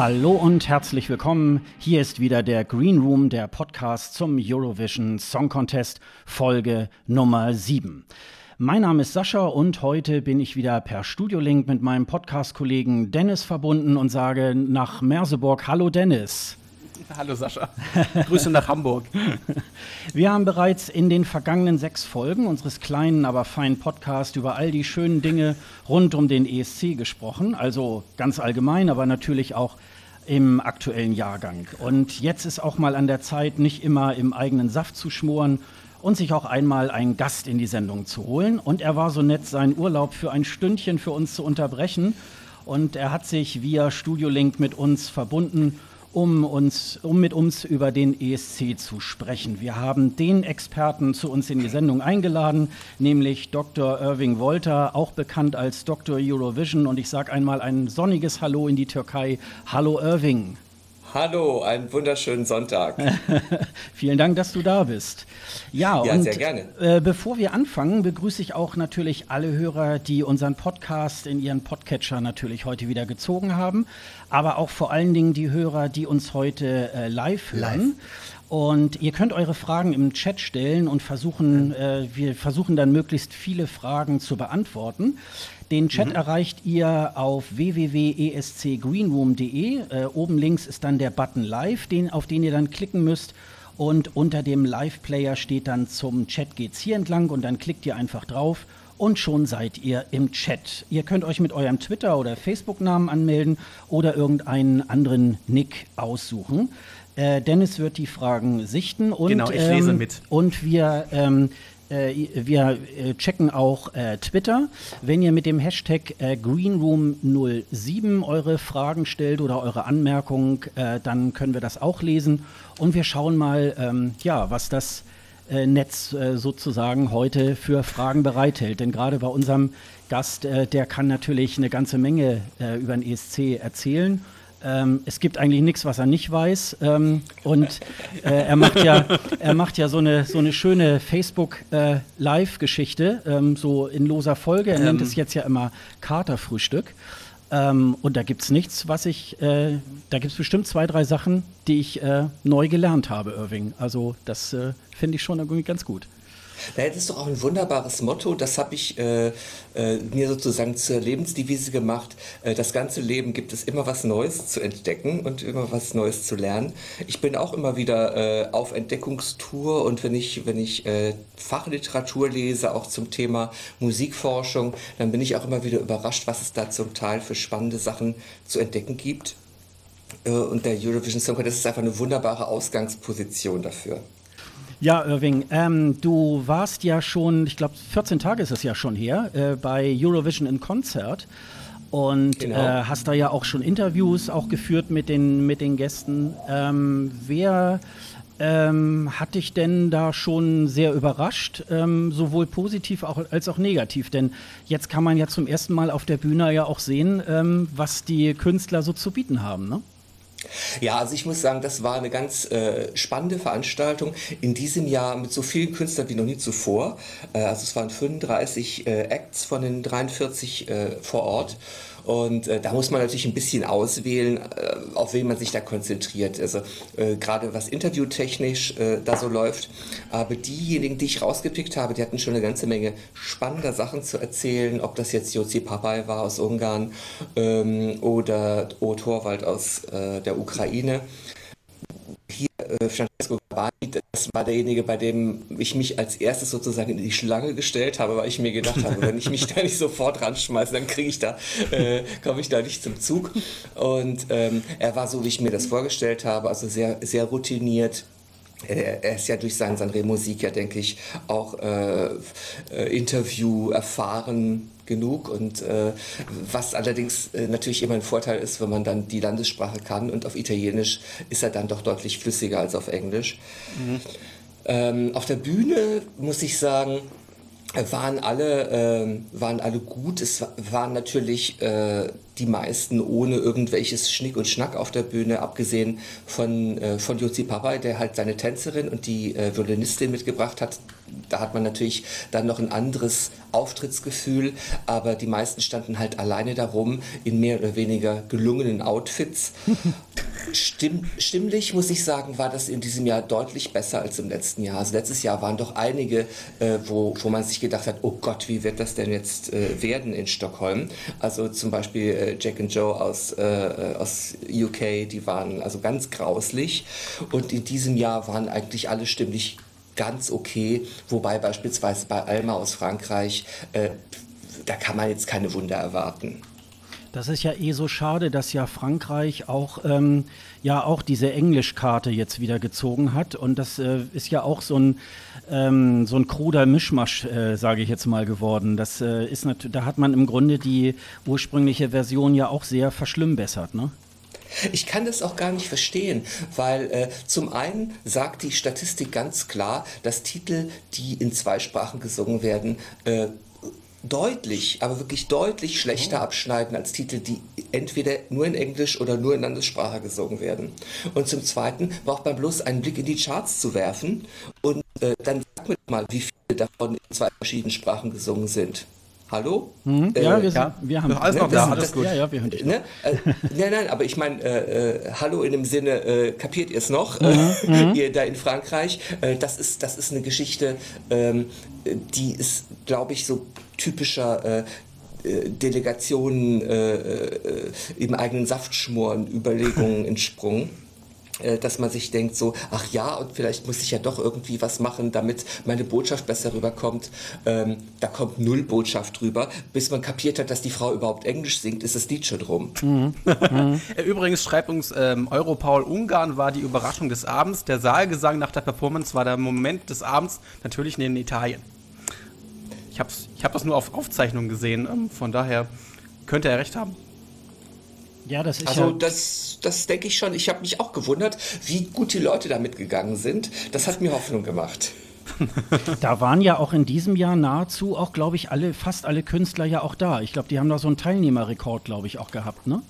Hallo und herzlich willkommen. Hier ist wieder der Green Room, der Podcast zum Eurovision Song Contest, Folge Nummer 7. Mein Name ist Sascha und heute bin ich wieder per Studiolink mit meinem Podcast-Kollegen Dennis verbunden und sage nach Merseburg Hallo Dennis. Hallo Sascha. Grüße nach Hamburg. Wir haben bereits in den vergangenen sechs Folgen unseres kleinen, aber feinen Podcasts über all die schönen Dinge rund um den ESC gesprochen. Also ganz allgemein, aber natürlich auch im aktuellen Jahrgang. Und jetzt ist auch mal an der Zeit, nicht immer im eigenen Saft zu schmoren und sich auch einmal einen Gast in die Sendung zu holen. Und er war so nett, seinen Urlaub für ein Stündchen für uns zu unterbrechen. Und er hat sich via Studio Link mit uns verbunden um, uns, um mit uns über den ESC zu sprechen. Wir haben den Experten zu uns in die Sendung eingeladen, nämlich Dr. Irving Wolter, auch bekannt als Dr. Eurovision. Und ich sage einmal ein sonniges Hallo in die Türkei. Hallo Irving. Hallo, einen wunderschönen Sonntag. Vielen Dank, dass du da bist. Ja, ja und sehr gerne. Äh, bevor wir anfangen, begrüße ich auch natürlich alle Hörer, die unseren Podcast in ihren Podcatcher natürlich heute wieder gezogen haben, aber auch vor allen Dingen die Hörer, die uns heute äh, live hören. Live. Und ihr könnt eure Fragen im Chat stellen und versuchen, äh, wir versuchen dann möglichst viele Fragen zu beantworten. Den Chat mhm. erreicht ihr auf www.escgreenroom.de. Äh, oben links ist dann der Button Live, den, auf den ihr dann klicken müsst. Und unter dem Live-Player steht dann zum Chat geht's hier entlang und dann klickt ihr einfach drauf und schon seid ihr im Chat. Ihr könnt euch mit eurem Twitter- oder Facebook-Namen anmelden oder irgendeinen anderen Nick aussuchen. Äh, Dennis wird die Fragen sichten und, genau, ich lese ähm, mit. und wir ähm, äh, wir äh, checken auch äh, Twitter. Wenn ihr mit dem Hashtag äh, Greenroom07 eure Fragen stellt oder eure Anmerkungen, äh, dann können wir das auch lesen. Und wir schauen mal, ähm, ja, was das äh, Netz sozusagen heute für Fragen bereithält. Denn gerade bei unserem Gast, der kann natürlich eine ganze Menge über den ESC erzählen. Ähm, es gibt eigentlich nichts, was er nicht weiß. Ähm, und äh, er, macht ja, er macht ja so eine, so eine schöne Facebook-Live-Geschichte, äh, ähm, so in loser Folge. Er nennt ähm. es jetzt ja immer Katerfrühstück. Ähm, und da gibt es nichts, was ich, äh, da gibt es bestimmt zwei, drei Sachen, die ich äh, neu gelernt habe, Irving. Also das äh, finde ich schon irgendwie ganz gut. Na, das ist doch auch ein wunderbares Motto. Das habe ich äh, äh, mir sozusagen zur Lebensdevise gemacht. Äh, das ganze Leben gibt es immer was Neues zu entdecken und immer was Neues zu lernen. Ich bin auch immer wieder äh, auf Entdeckungstour und wenn ich, wenn ich äh, Fachliteratur lese, auch zum Thema Musikforschung, dann bin ich auch immer wieder überrascht, was es da zum Teil für spannende Sachen zu entdecken gibt. Äh, und der Eurovision Song Contest ist einfach eine wunderbare Ausgangsposition dafür. Ja, Irving, ähm, du warst ja schon, ich glaube, 14 Tage ist es ja schon her, äh, bei Eurovision in Konzert und genau. äh, hast da ja auch schon Interviews auch geführt mit den, mit den Gästen. Ähm, wer ähm, hat dich denn da schon sehr überrascht, ähm, sowohl positiv auch, als auch negativ? Denn jetzt kann man ja zum ersten Mal auf der Bühne ja auch sehen, ähm, was die Künstler so zu bieten haben, ne? Ja, also ich muss sagen, das war eine ganz äh, spannende Veranstaltung. In diesem Jahr mit so vielen Künstlern wie noch nie zuvor. Äh, also es waren 35 äh, Acts von den 43 äh, vor Ort. Und äh, da muss man natürlich ein bisschen auswählen, äh, auf wen man sich da konzentriert. Also äh, gerade was interviewtechnisch äh, da so läuft. Aber diejenigen, die ich rausgepickt habe, die hatten schon eine ganze Menge spannender Sachen zu erzählen. Ob das jetzt Jozi Papay war aus Ungarn ähm, oder O Torwald aus äh, der Ukraine hier äh, Francesco Gabani, das war derjenige, bei dem ich mich als erstes sozusagen in die Schlange gestellt habe, weil ich mir gedacht habe, wenn ich mich da nicht sofort ranschmeiße, dann kriege ich da, äh, komme ich da nicht zum Zug. Und ähm, er war so, wie ich mir das vorgestellt habe, also sehr, sehr routiniert, er ist ja durch sein Sanremo-Sieg ja, denke ich, auch äh, äh, Interview erfahren genug und äh, was allerdings äh, natürlich immer ein Vorteil ist, wenn man dann die Landessprache kann und auf Italienisch ist er dann doch deutlich flüssiger als auf Englisch. Mhm. Ähm, auf der Bühne muss ich sagen, waren alle, äh, waren alle gut. Es waren natürlich äh, die meisten ohne irgendwelches Schnick und Schnack auf der Bühne, abgesehen von, äh, von Jozi Papay, der halt seine Tänzerin und die äh, Violinistin mitgebracht hat, da hat man natürlich dann noch ein anderes Auftrittsgefühl, aber die meisten standen halt alleine darum in mehr oder weniger gelungenen Outfits. Stimm, stimmlich muss ich sagen, war das in diesem Jahr deutlich besser als im letzten Jahr. Also letztes Jahr waren doch einige, äh, wo, wo man sich gedacht hat, oh Gott, wie wird das denn jetzt äh, werden in Stockholm? Also zum Beispiel äh, Jack and Joe aus, äh, äh, aus UK, die waren also ganz grauslich. Und in diesem Jahr waren eigentlich alle stimmlich ganz okay, wobei beispielsweise bei Alma aus Frankreich, äh, da kann man jetzt keine Wunder erwarten. Das ist ja eh so schade, dass ja Frankreich auch, ähm, ja auch diese Englischkarte jetzt wieder gezogen hat. Und das äh, ist ja auch so ein, ähm, so ein kruder Mischmasch, äh, sage ich jetzt mal, geworden. Das äh, ist da hat man im Grunde die ursprüngliche Version ja auch sehr verschlimmbessert, ne? Ich kann das auch gar nicht verstehen, weil äh, zum einen sagt die Statistik ganz klar, dass Titel, die in zwei Sprachen gesungen werden, äh, deutlich, aber wirklich deutlich schlechter oh. abschneiden als Titel, die entweder nur in Englisch oder nur in Landessprache gesungen werden. Und zum Zweiten braucht man bloß einen Blick in die Charts zu werfen und äh, dann sag mir mal, wie viele davon in zwei verschiedenen Sprachen gesungen sind. Hallo? Mhm. Äh, ja, wir, sind, wir haben alles noch ne, da, alles gut. Ja, ja, wir hören dich ne? äh, nein, nein, aber ich meine, äh, äh, Hallo in dem Sinne, äh, kapiert ihr es noch? Mhm, mhm. ihr da in Frankreich, äh, das, ist, das ist eine Geschichte, ähm, die ist, glaube ich, so typischer Delegationen im eigenen Saft schmoren, Überlegungen entsprungen. Äh, dass man sich denkt so, ach ja, und vielleicht muss ich ja doch irgendwie was machen, damit meine Botschaft besser rüberkommt. Ähm, da kommt null Botschaft rüber. Bis man kapiert hat, dass die Frau überhaupt Englisch singt, ist das Lied schon rum. Mhm. Mhm. Übrigens schreibt uns ähm, Europaul Ungarn war die Überraschung des Abends. Der Saalgesang nach der Performance war der Moment des Abends, natürlich neben Italien. Ich habe ich hab das nur auf Aufzeichnung gesehen, ähm, von daher könnte er recht haben. Ja, das ist also ja das, das denke ich schon. Ich habe mich auch gewundert, wie gut die Leute damit gegangen sind. Das hat mir Hoffnung gemacht. da waren ja auch in diesem Jahr nahezu auch, glaube ich, alle, fast alle Künstler ja auch da. Ich glaube, die haben da so einen Teilnehmerrekord, glaube ich, auch gehabt, ne?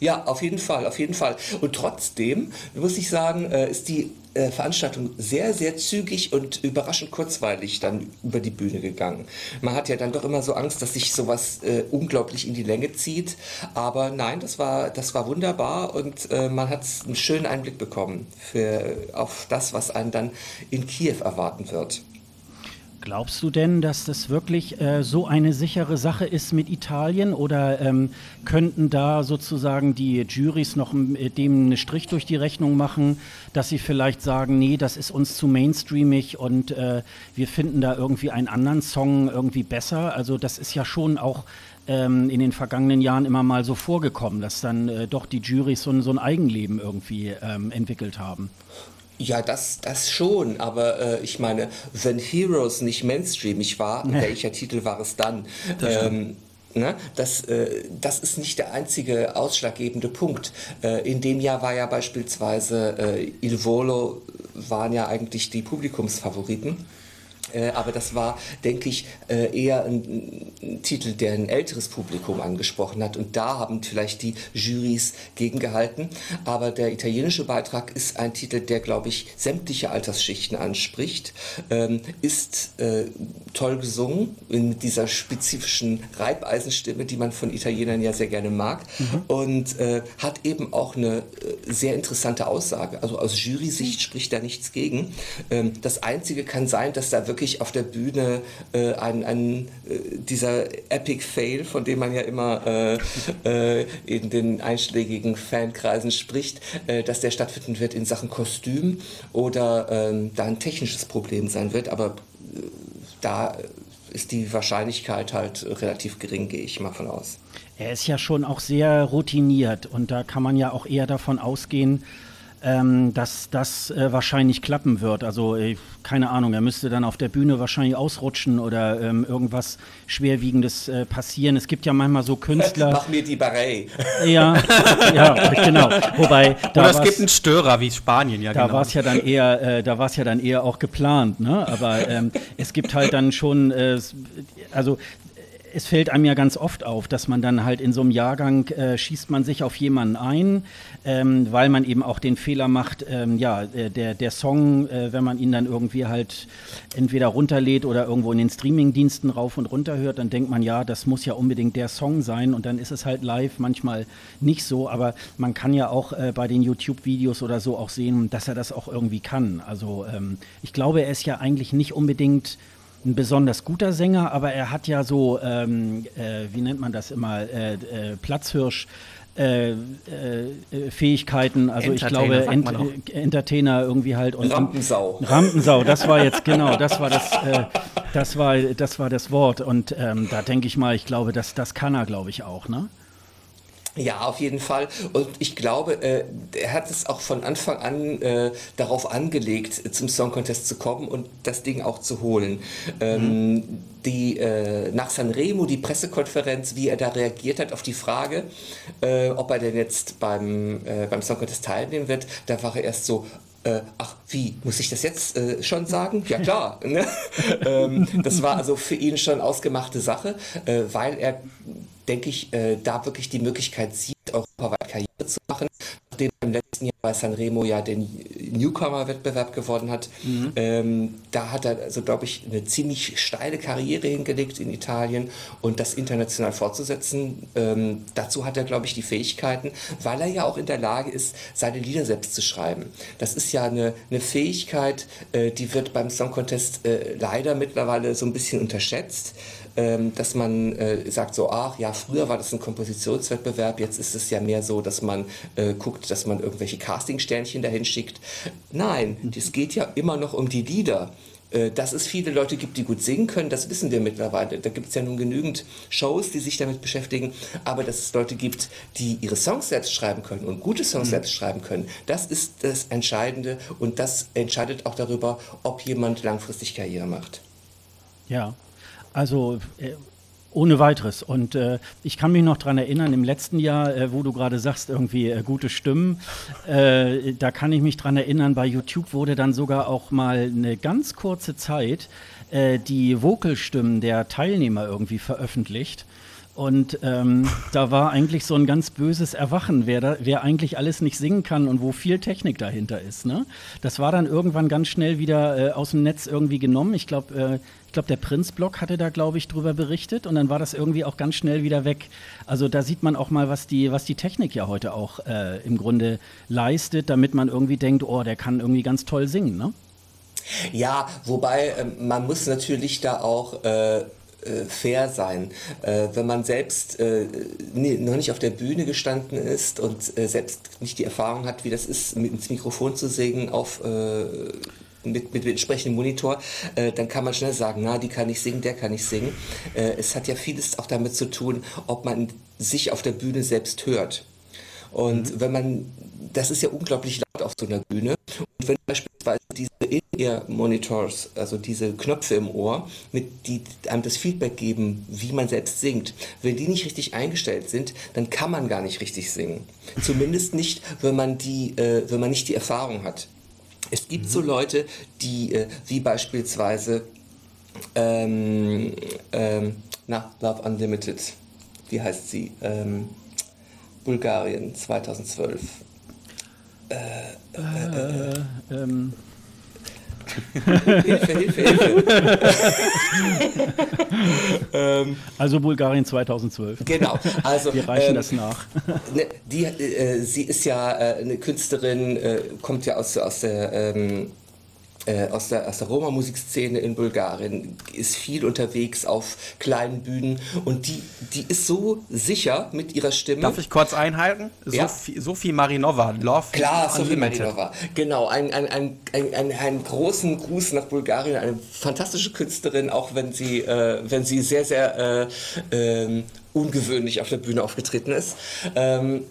Ja, auf jeden Fall, auf jeden Fall. Und trotzdem muss ich sagen, äh, ist die äh, Veranstaltung sehr, sehr zügig und überraschend kurzweilig dann über die Bühne gegangen. Man hat ja dann doch immer so Angst, dass sich sowas äh, unglaublich in die Länge zieht. Aber nein, das war, das war wunderbar und äh, man hat einen schönen Einblick bekommen für, auf das, was einen dann in Kiew erwarten wird. Glaubst du denn, dass das wirklich äh, so eine sichere Sache ist mit Italien oder ähm, könnten da sozusagen die Juries noch äh, dem einen Strich durch die Rechnung machen, dass sie vielleicht sagen, nee, das ist uns zu mainstreamig und äh, wir finden da irgendwie einen anderen Song irgendwie besser? Also das ist ja schon auch ähm, in den vergangenen Jahren immer mal so vorgekommen, dass dann äh, doch die Juries so, so ein Eigenleben irgendwie ähm, entwickelt haben. Ja, das, das schon, aber äh, ich meine, wenn Heroes nicht mainstreamig war, nee. welcher Titel war es dann? Das, ähm, ne? das, äh, das ist nicht der einzige ausschlaggebende Punkt. Äh, in dem Jahr war ja beispielsweise äh, Il Volo waren ja eigentlich die Publikumsfavoriten. Äh, aber das war, denke ich, äh, eher ein, ein, Titel, der ein älteres Publikum angesprochen hat. Und da haben vielleicht die Jurys gegengehalten. Aber der italienische Beitrag ist ein Titel, der, glaube ich, sämtliche Altersschichten anspricht, ähm, ist äh, toll gesungen in dieser spezifischen Reibeisenstimme, die man von Italienern ja sehr gerne mag. Mhm. Und äh, hat eben auch eine äh, sehr interessante Aussage. Also aus Jury-Sicht spricht da nichts gegen. Ähm, das Einzige kann sein, dass da wirklich wirklich auf der Bühne äh, ein, ein äh, dieser Epic Fail, von dem man ja immer äh, äh in den einschlägigen Fankreisen spricht, äh, dass der stattfinden wird in Sachen Kostüm oder ähm, da ein technisches Problem sein wird. Aber da ist die Wahrscheinlichkeit halt relativ gering, gehe ich mal von aus. Er ist ja schon auch sehr routiniert und da kann man ja auch eher davon ausgehen, ähm, dass das äh, wahrscheinlich klappen wird. Also äh, keine Ahnung, er müsste dann auf der Bühne wahrscheinlich ausrutschen oder ähm, irgendwas Schwerwiegendes äh, passieren. Es gibt ja manchmal so Künstler. Mach mir die Barret. Ja, ja, genau. Wobei da oder es gibt einen Störer wie Spanien, ja. Da genau. war es ja dann eher, äh, da war es ja dann eher auch geplant, ne? Aber ähm, es gibt halt dann schon, äh, also es fällt einem ja ganz oft auf, dass man dann halt in so einem Jahrgang äh, schießt man sich auf jemanden ein, ähm, weil man eben auch den Fehler macht, ähm, ja, äh, der, der Song, äh, wenn man ihn dann irgendwie halt entweder runterlädt oder irgendwo in den Streamingdiensten rauf und runter hört, dann denkt man, ja, das muss ja unbedingt der Song sein und dann ist es halt live manchmal nicht so, aber man kann ja auch äh, bei den YouTube-Videos oder so auch sehen, dass er das auch irgendwie kann. Also ähm, ich glaube, er ist ja eigentlich nicht unbedingt ein besonders guter Sänger, aber er hat ja so, ähm, äh, wie nennt man das immer, äh, äh, Platzhirsch. Äh, äh, Fähigkeiten, also ich glaube Ent Entertainer irgendwie halt und Rampensau. Rampensau, das war jetzt genau, das war das, äh, das war das war das Wort und ähm, da denke ich mal, ich glaube, das das kann er, glaube ich auch, ne? Ja, auf jeden Fall. Und ich glaube, äh, er hat es auch von Anfang an äh, darauf angelegt, zum Song Contest zu kommen und das Ding auch zu holen. Ähm, mhm. die, äh, nach Sanremo, die Pressekonferenz, wie er da reagiert hat auf die Frage, äh, ob er denn jetzt beim, äh, beim Song Contest teilnehmen wird, da war er erst so, äh, ach, wie, muss ich das jetzt äh, schon sagen? Ja klar. Ne? ähm, das war also für ihn schon ausgemachte Sache, äh, weil er denke ich, äh, da wirklich die Möglichkeit sieht, europaweit Karriere zu machen, nachdem er im letzten Jahr bei Sanremo ja den Newcomer-Wettbewerb gewonnen hat. Mhm. Ähm, da hat er, also glaube ich, eine ziemlich steile Karriere hingelegt in Italien und das international fortzusetzen. Ähm, dazu hat er, glaube ich, die Fähigkeiten, weil er ja auch in der Lage ist, seine Lieder selbst zu schreiben. Das ist ja eine, eine Fähigkeit, äh, die wird beim Song Contest äh, leider mittlerweile so ein bisschen unterschätzt dass man äh, sagt so, ach ja, früher war das ein Kompositionswettbewerb, jetzt ist es ja mehr so, dass man äh, guckt, dass man irgendwelche Castingsternchen dahin schickt. Nein, es geht ja immer noch um die Lieder äh, dass es viele Leute gibt, die gut singen können, das wissen wir mittlerweile. Da gibt es ja nun genügend Shows, die sich damit beschäftigen. Aber dass es Leute gibt, die ihre Songs selbst schreiben können und gute Songs mhm. selbst schreiben können, das ist das Entscheidende und das entscheidet auch darüber, ob jemand langfristig Karriere macht. Ja, also äh, ohne weiteres. Und äh, ich kann mich noch daran erinnern, im letzten Jahr, äh, wo du gerade sagst, irgendwie äh, gute Stimmen, äh, da kann ich mich daran erinnern, bei YouTube wurde dann sogar auch mal eine ganz kurze Zeit äh, die Vocalstimmen der Teilnehmer irgendwie veröffentlicht. Und ähm, da war eigentlich so ein ganz böses Erwachen, wer, da, wer eigentlich alles nicht singen kann und wo viel Technik dahinter ist. Ne? Das war dann irgendwann ganz schnell wieder äh, aus dem Netz irgendwie genommen. Ich glaube, äh, glaube, der Prinzblock hatte da, glaube ich, drüber berichtet und dann war das irgendwie auch ganz schnell wieder weg. Also da sieht man auch mal, was die, was die Technik ja heute auch äh, im Grunde leistet, damit man irgendwie denkt, oh, der kann irgendwie ganz toll singen. Ne? Ja, wobei ähm, man muss natürlich da auch äh, äh, fair sein. Äh, wenn man selbst äh, noch nicht auf der Bühne gestanden ist und selbst nicht die Erfahrung hat, wie das ist, mit ins Mikrofon zu singen auf mit, mit entsprechendem Monitor, äh, dann kann man schnell sagen, na, die kann ich singen, der kann ich singen. es hat ja vieles auch damit zu tun, ob man sich auf der Bühne selbst hört. Und mhm. wenn man, das ist ja unglaublich laut auf so einer Bühne. Und wenn beispielsweise diese In-Ear-Monitors, also diese Knöpfe im Ohr, mit die einem das Feedback geben, wie man selbst singt, wenn die nicht richtig eingestellt sind, dann kann man gar nicht richtig singen. Zumindest nicht, wenn man die, äh, wenn man nicht die Erfahrung hat. Es gibt mhm. so Leute, die, äh, wie beispielsweise, ähm, ähm, na, Love Unlimited, wie heißt sie? Ähm, Bulgarien 2012. Äh, äh, äh, ähm. Hilfe, Hilfe, Hilfe. ähm, also Bulgarien 2012. Genau. Also, Wir reichen ähm, das nach. Ne, die, äh, sie ist ja äh, eine Künstlerin, äh, kommt ja aus, aus der ähm, äh, aus der, aus der Roma-Musikszene in Bulgarien, ist viel unterwegs auf kleinen Bühnen und die, die ist so sicher mit ihrer Stimme. Darf ich kurz einhalten? Ja. Sophie, Sophie Marinova, Love Klar, Sophie Marinova. Genau, ein, ein, ein, ein, ein, einen großen Gruß nach Bulgarien, eine fantastische Künstlerin, auch wenn sie, äh, wenn sie sehr, sehr äh, äh, ungewöhnlich auf der Bühne aufgetreten ist. Ähm,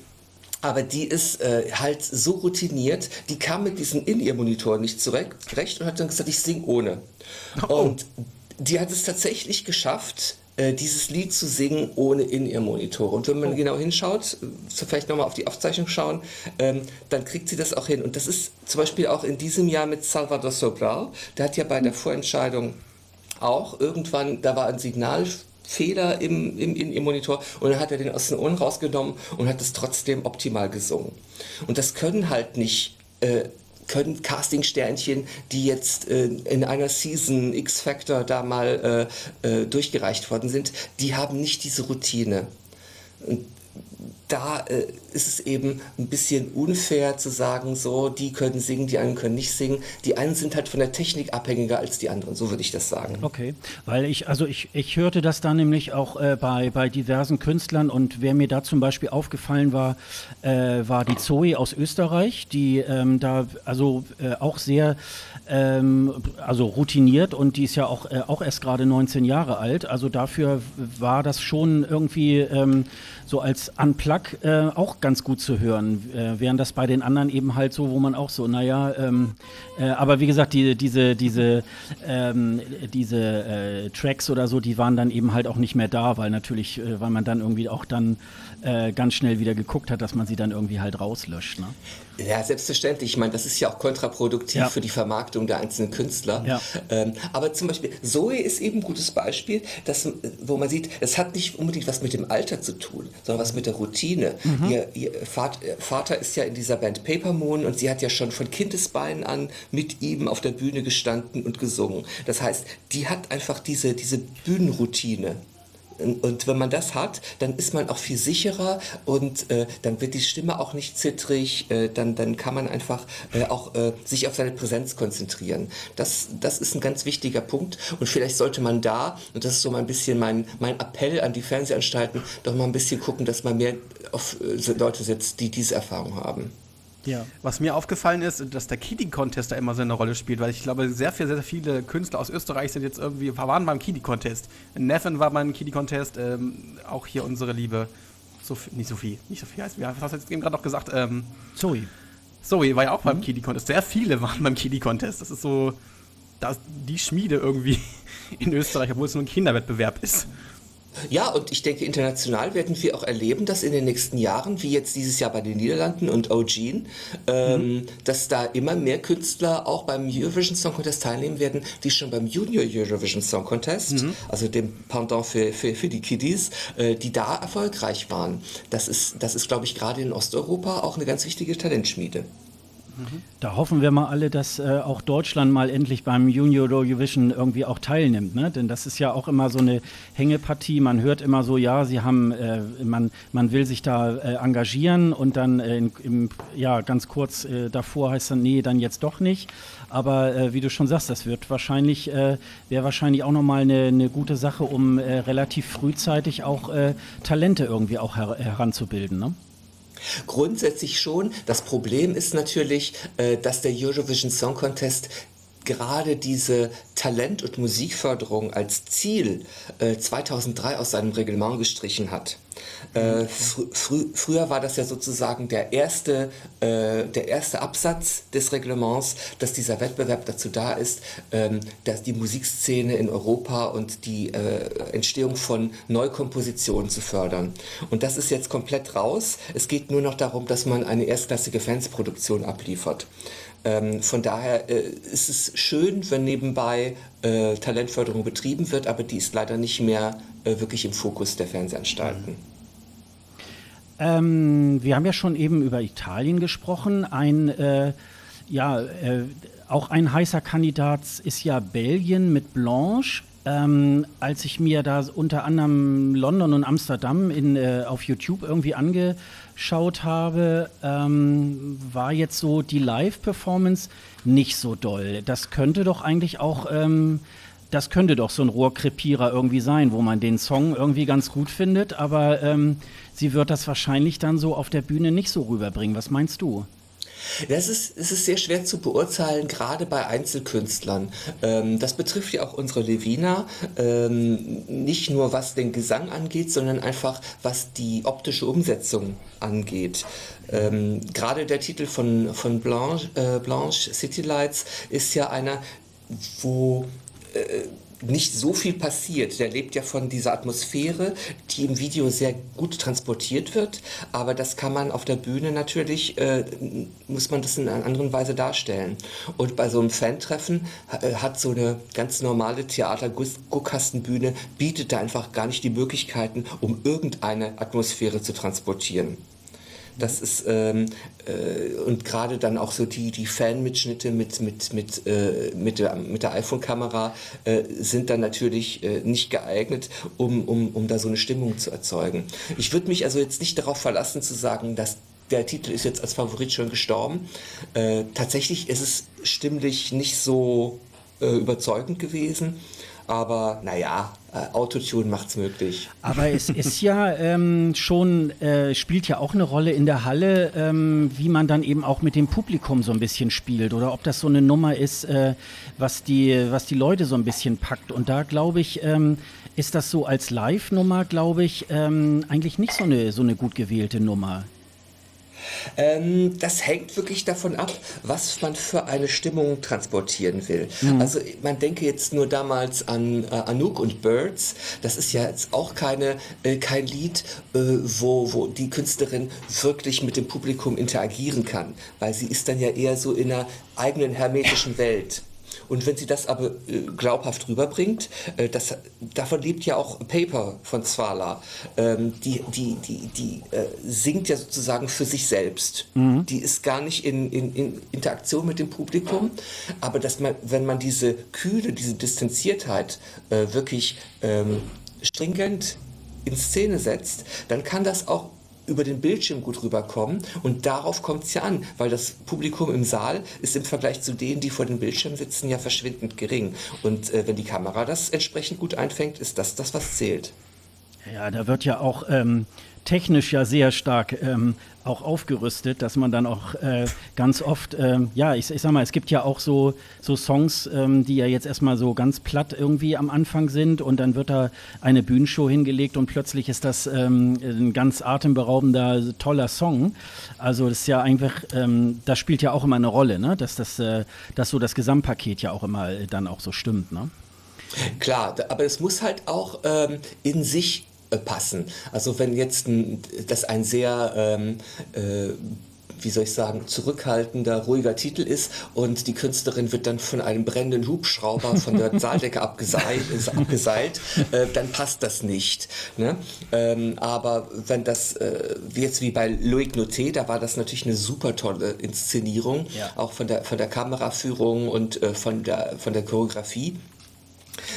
aber die ist äh, halt so routiniert, die kam mit diesen In-Ear-Monitoren nicht zurecht und hat dann gesagt, ich singe ohne. Oh. Und die hat es tatsächlich geschafft, äh, dieses Lied zu singen ohne In-Ear-Monitore. Und wenn man oh. genau hinschaut, so vielleicht nochmal auf die Aufzeichnung schauen, ähm, dann kriegt sie das auch hin. Und das ist zum Beispiel auch in diesem Jahr mit Salvador Sobral. Der hat ja bei der Vorentscheidung auch irgendwann, da war ein Signal Fehler im, im, im Monitor und dann hat er den aus den Ohren rausgenommen und hat es trotzdem optimal gesungen. Und das können halt nicht äh, können Castingsternchen, die jetzt äh, in einer Season X Factor da mal äh, äh, durchgereicht worden sind, die haben nicht diese Routine. Und da äh, ist es eben ein bisschen unfair zu sagen, so, die können singen, die anderen können nicht singen. Die einen sind halt von der Technik abhängiger als die anderen, so würde ich das sagen. Okay, weil ich, also ich, ich hörte das da nämlich auch äh, bei, bei diversen Künstlern und wer mir da zum Beispiel aufgefallen war, äh, war die Zoe aus Österreich, die ähm, da also äh, auch sehr ähm, also routiniert und die ist ja auch, äh, auch erst gerade 19 Jahre alt. Also dafür war das schon irgendwie ähm, so als Unplug äh, auch ganz gut zu hören, äh, während das bei den anderen eben halt so, wo man auch so, naja, ähm, äh, aber wie gesagt, die, diese, diese, ähm, diese äh, Tracks oder so, die waren dann eben halt auch nicht mehr da, weil natürlich, äh, weil man dann irgendwie auch dann äh, ganz schnell wieder geguckt hat, dass man sie dann irgendwie halt rauslöscht. Ne? Ja, selbstverständlich. Ich meine, das ist ja auch kontraproduktiv ja. für die Vermarktung der einzelnen Künstler. Ja. Ähm, aber zum Beispiel, Zoe ist eben ein gutes Beispiel, dass, wo man sieht, es hat nicht unbedingt was mit dem Alter zu tun, sondern was mit der Routine. Mhm. Ihr, ihr Vater ist ja in dieser Band Paper Moon und sie hat ja schon von Kindesbeinen an mit ihm auf der Bühne gestanden und gesungen. Das heißt, die hat einfach diese, diese Bühnenroutine. Und wenn man das hat, dann ist man auch viel sicherer und äh, dann wird die Stimme auch nicht zittrig, äh, dann, dann kann man einfach äh, auch äh, sich auf seine Präsenz konzentrieren. Das, das ist ein ganz wichtiger Punkt und vielleicht sollte man da, und das ist so mal ein bisschen mein, mein Appell an die Fernsehanstalten, doch mal ein bisschen gucken, dass man mehr auf äh, Leute setzt, die diese Erfahrung haben. Ja. Was mir aufgefallen ist, dass der Kiddie Contest da immer so eine Rolle spielt, weil ich glaube, sehr, sehr, sehr viele Künstler aus Österreich sind jetzt irgendwie, waren beim Kiddie Contest. Nevin war beim Kiddie Contest, ähm, auch hier unsere liebe, Sophie, nicht Sophie, nicht Sophie heißt, wie hast du jetzt eben gerade noch gesagt? Ähm, Zoe. Zoe war ja auch mhm. beim Kiddie Contest. Sehr viele waren beim Kiddie Contest. Das ist so, da ist die Schmiede irgendwie in Österreich, obwohl es nur ein Kinderwettbewerb ist. Ja, und ich denke, international werden wir auch erleben, dass in den nächsten Jahren, wie jetzt dieses Jahr bei den Niederlanden und Eugene, ähm, mhm. dass da immer mehr Künstler auch beim Eurovision Song Contest teilnehmen werden, die schon beim Junior Eurovision Song Contest, mhm. also dem Pendant für, für, für die Kiddies, äh, die da erfolgreich waren. Das ist, das ist glaube ich, gerade in Osteuropa auch eine ganz wichtige Talentschmiede. Da hoffen wir mal alle, dass äh, auch Deutschland mal endlich beim Junior Eurovision irgendwie auch teilnimmt, ne? Denn das ist ja auch immer so eine Hängepartie. Man hört immer so, ja, sie haben, äh, man, man will sich da äh, engagieren und dann äh, in, im, ja ganz kurz äh, davor heißt dann, nee, dann jetzt doch nicht. Aber äh, wie du schon sagst, das wird wahrscheinlich, wäre wahrscheinlich auch nochmal eine, eine gute Sache, um relativ frühzeitig auch Talente irgendwie auch her heranzubilden, ne? Grundsätzlich schon. Das Problem ist natürlich, äh, dass der Eurovision Song Contest gerade diese Talent- und Musikförderung als Ziel äh, 2003 aus seinem Reglement gestrichen hat. Äh, fr frü früher war das ja sozusagen der erste, äh, der erste Absatz des Reglements, dass dieser Wettbewerb dazu da ist, ähm, dass die Musikszene in Europa und die äh, Entstehung von Neukompositionen zu fördern. Und das ist jetzt komplett raus. Es geht nur noch darum, dass man eine erstklassige Fansproduktion abliefert. Ähm, von daher äh, ist es schön, wenn nebenbei äh, Talentförderung betrieben wird, aber die ist leider nicht mehr äh, wirklich im Fokus der Fernsehanstalten. Ähm, wir haben ja schon eben über Italien gesprochen. Ein, äh, ja, äh, auch ein heißer Kandidat ist ja Belgien mit Blanche. Ähm, als ich mir da unter anderem London und Amsterdam in, äh, auf YouTube irgendwie angeschaut habe, ähm, war jetzt so die Live-Performance nicht so doll. Das könnte doch eigentlich auch, ähm, das könnte doch so ein Rohrkrepierer irgendwie sein, wo man den Song irgendwie ganz gut findet, aber ähm, sie wird das wahrscheinlich dann so auf der Bühne nicht so rüberbringen. Was meinst du? Das ist, es ist sehr schwer zu beurteilen, gerade bei Einzelkünstlern. Ähm, das betrifft ja auch unsere Levina, ähm, nicht nur was den Gesang angeht, sondern einfach was die optische Umsetzung angeht. Ähm, gerade der Titel von, von Blanche, äh, Blanche City Lights ist ja einer, wo äh, nicht so viel passiert. Der lebt ja von dieser Atmosphäre, die im Video sehr gut transportiert wird, aber das kann man auf der Bühne natürlich, äh, muss man das in einer anderen Weise darstellen. Und bei so einem Fan-Treffen äh, hat so eine ganz normale Theater-Guckkastenbühne, bietet da einfach gar nicht die Möglichkeiten, um irgendeine Atmosphäre zu transportieren. Das ist ähm, äh, und gerade dann auch so die, die Fan-Mitschnitte mit, mit, mit, äh, mit der, mit der iPhone-Kamera äh, sind dann natürlich äh, nicht geeignet, um, um, um da so eine Stimmung zu erzeugen. Ich würde mich also jetzt nicht darauf verlassen zu sagen, dass der Titel ist jetzt als Favorit schon gestorben. Äh, tatsächlich ist es stimmlich nicht so äh, überzeugend gewesen. Aber naja, äh, Autotune macht es möglich. Aber es ist ja ähm, schon, äh, spielt ja auch eine Rolle in der Halle, ähm, wie man dann eben auch mit dem Publikum so ein bisschen spielt oder ob das so eine Nummer ist, äh, was, die, was die Leute so ein bisschen packt. Und da glaube ich, ähm, ist das so als Live-Nummer, glaube ich, ähm, eigentlich nicht so eine, so eine gut gewählte Nummer. Ähm, das hängt wirklich davon ab, was man für eine Stimmung transportieren will. Mhm. Also man denke jetzt nur damals an äh, Anouk und Birds. Das ist ja jetzt auch keine, äh, kein Lied, äh, wo, wo die Künstlerin wirklich mit dem Publikum interagieren kann, weil sie ist dann ja eher so in einer eigenen hermetischen Welt. Und wenn sie das aber äh, glaubhaft rüberbringt, äh, das, davon lebt ja auch Paper von Zwala. Ähm, die die, die, die äh, singt ja sozusagen für sich selbst. Mhm. Die ist gar nicht in, in, in, Interaktion mit dem Publikum. Aber dass man, wenn man diese Kühle, diese Distanziertheit wirklich ähm, stringent in Szene setzt, dann kann das auch über den Bildschirm gut rüberkommen. Und darauf kommt es ja an, weil das Publikum im Saal ist im Vergleich zu denen, die vor dem Bildschirm sitzen, ja verschwindend gering. Und äh, wenn die Kamera das entsprechend gut einfängt, ist das das, was zählt. Ja, da wird ja auch ähm, technisch ja sehr stark ähm, auch aufgerüstet, dass man dann auch äh, ganz oft, ähm, ja, ich, ich, sag mal, es gibt ja auch so, so Songs, ähm, die ja jetzt erstmal so ganz platt irgendwie am Anfang sind und dann wird da eine Bühnenshow hingelegt und plötzlich ist das ähm, ein ganz atemberaubender, toller Song. Also das ist ja einfach, ähm, das spielt ja auch immer eine Rolle, ne? dass, das, äh, dass so das Gesamtpaket ja auch immer dann auch so stimmt. Ne? Klar, aber es muss halt auch ähm, in sich passen. Also wenn jetzt ein, das ein sehr ähm, äh, wie soll ich sagen, zurückhaltender, ruhiger Titel ist und die Künstlerin wird dann von einem brennenden Hubschrauber von der Saaldecke abgeseilt, abgeseilt äh, dann passt das nicht. Ne? Ähm, aber wenn das, äh, jetzt wie bei Loic Noté, da war das natürlich eine super tolle Inszenierung, ja. auch von der, von der Kameraführung und äh, von, der, von der Choreografie.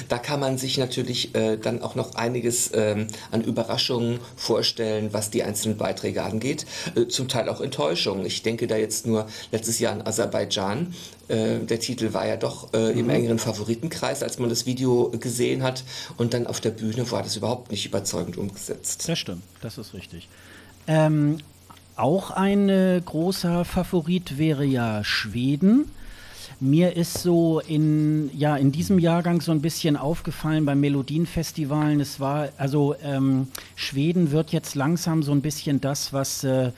Da kann man sich natürlich äh, dann auch noch einiges ähm, an Überraschungen vorstellen, was die einzelnen Beiträge angeht. Äh, zum Teil auch Enttäuschungen. Ich denke da jetzt nur letztes Jahr in Aserbaidschan. Äh, der Titel war ja doch äh, im mhm. engeren Favoritenkreis, als man das Video gesehen hat. Und dann auf der Bühne war das überhaupt nicht überzeugend umgesetzt. Das stimmt, das ist richtig. Ähm, auch ein äh, großer Favorit wäre ja Schweden. Mir ist so in, ja, in diesem Jahrgang so ein bisschen aufgefallen beim Melodienfestivalen. Es war, also ähm, Schweden wird jetzt langsam so ein bisschen das, was äh,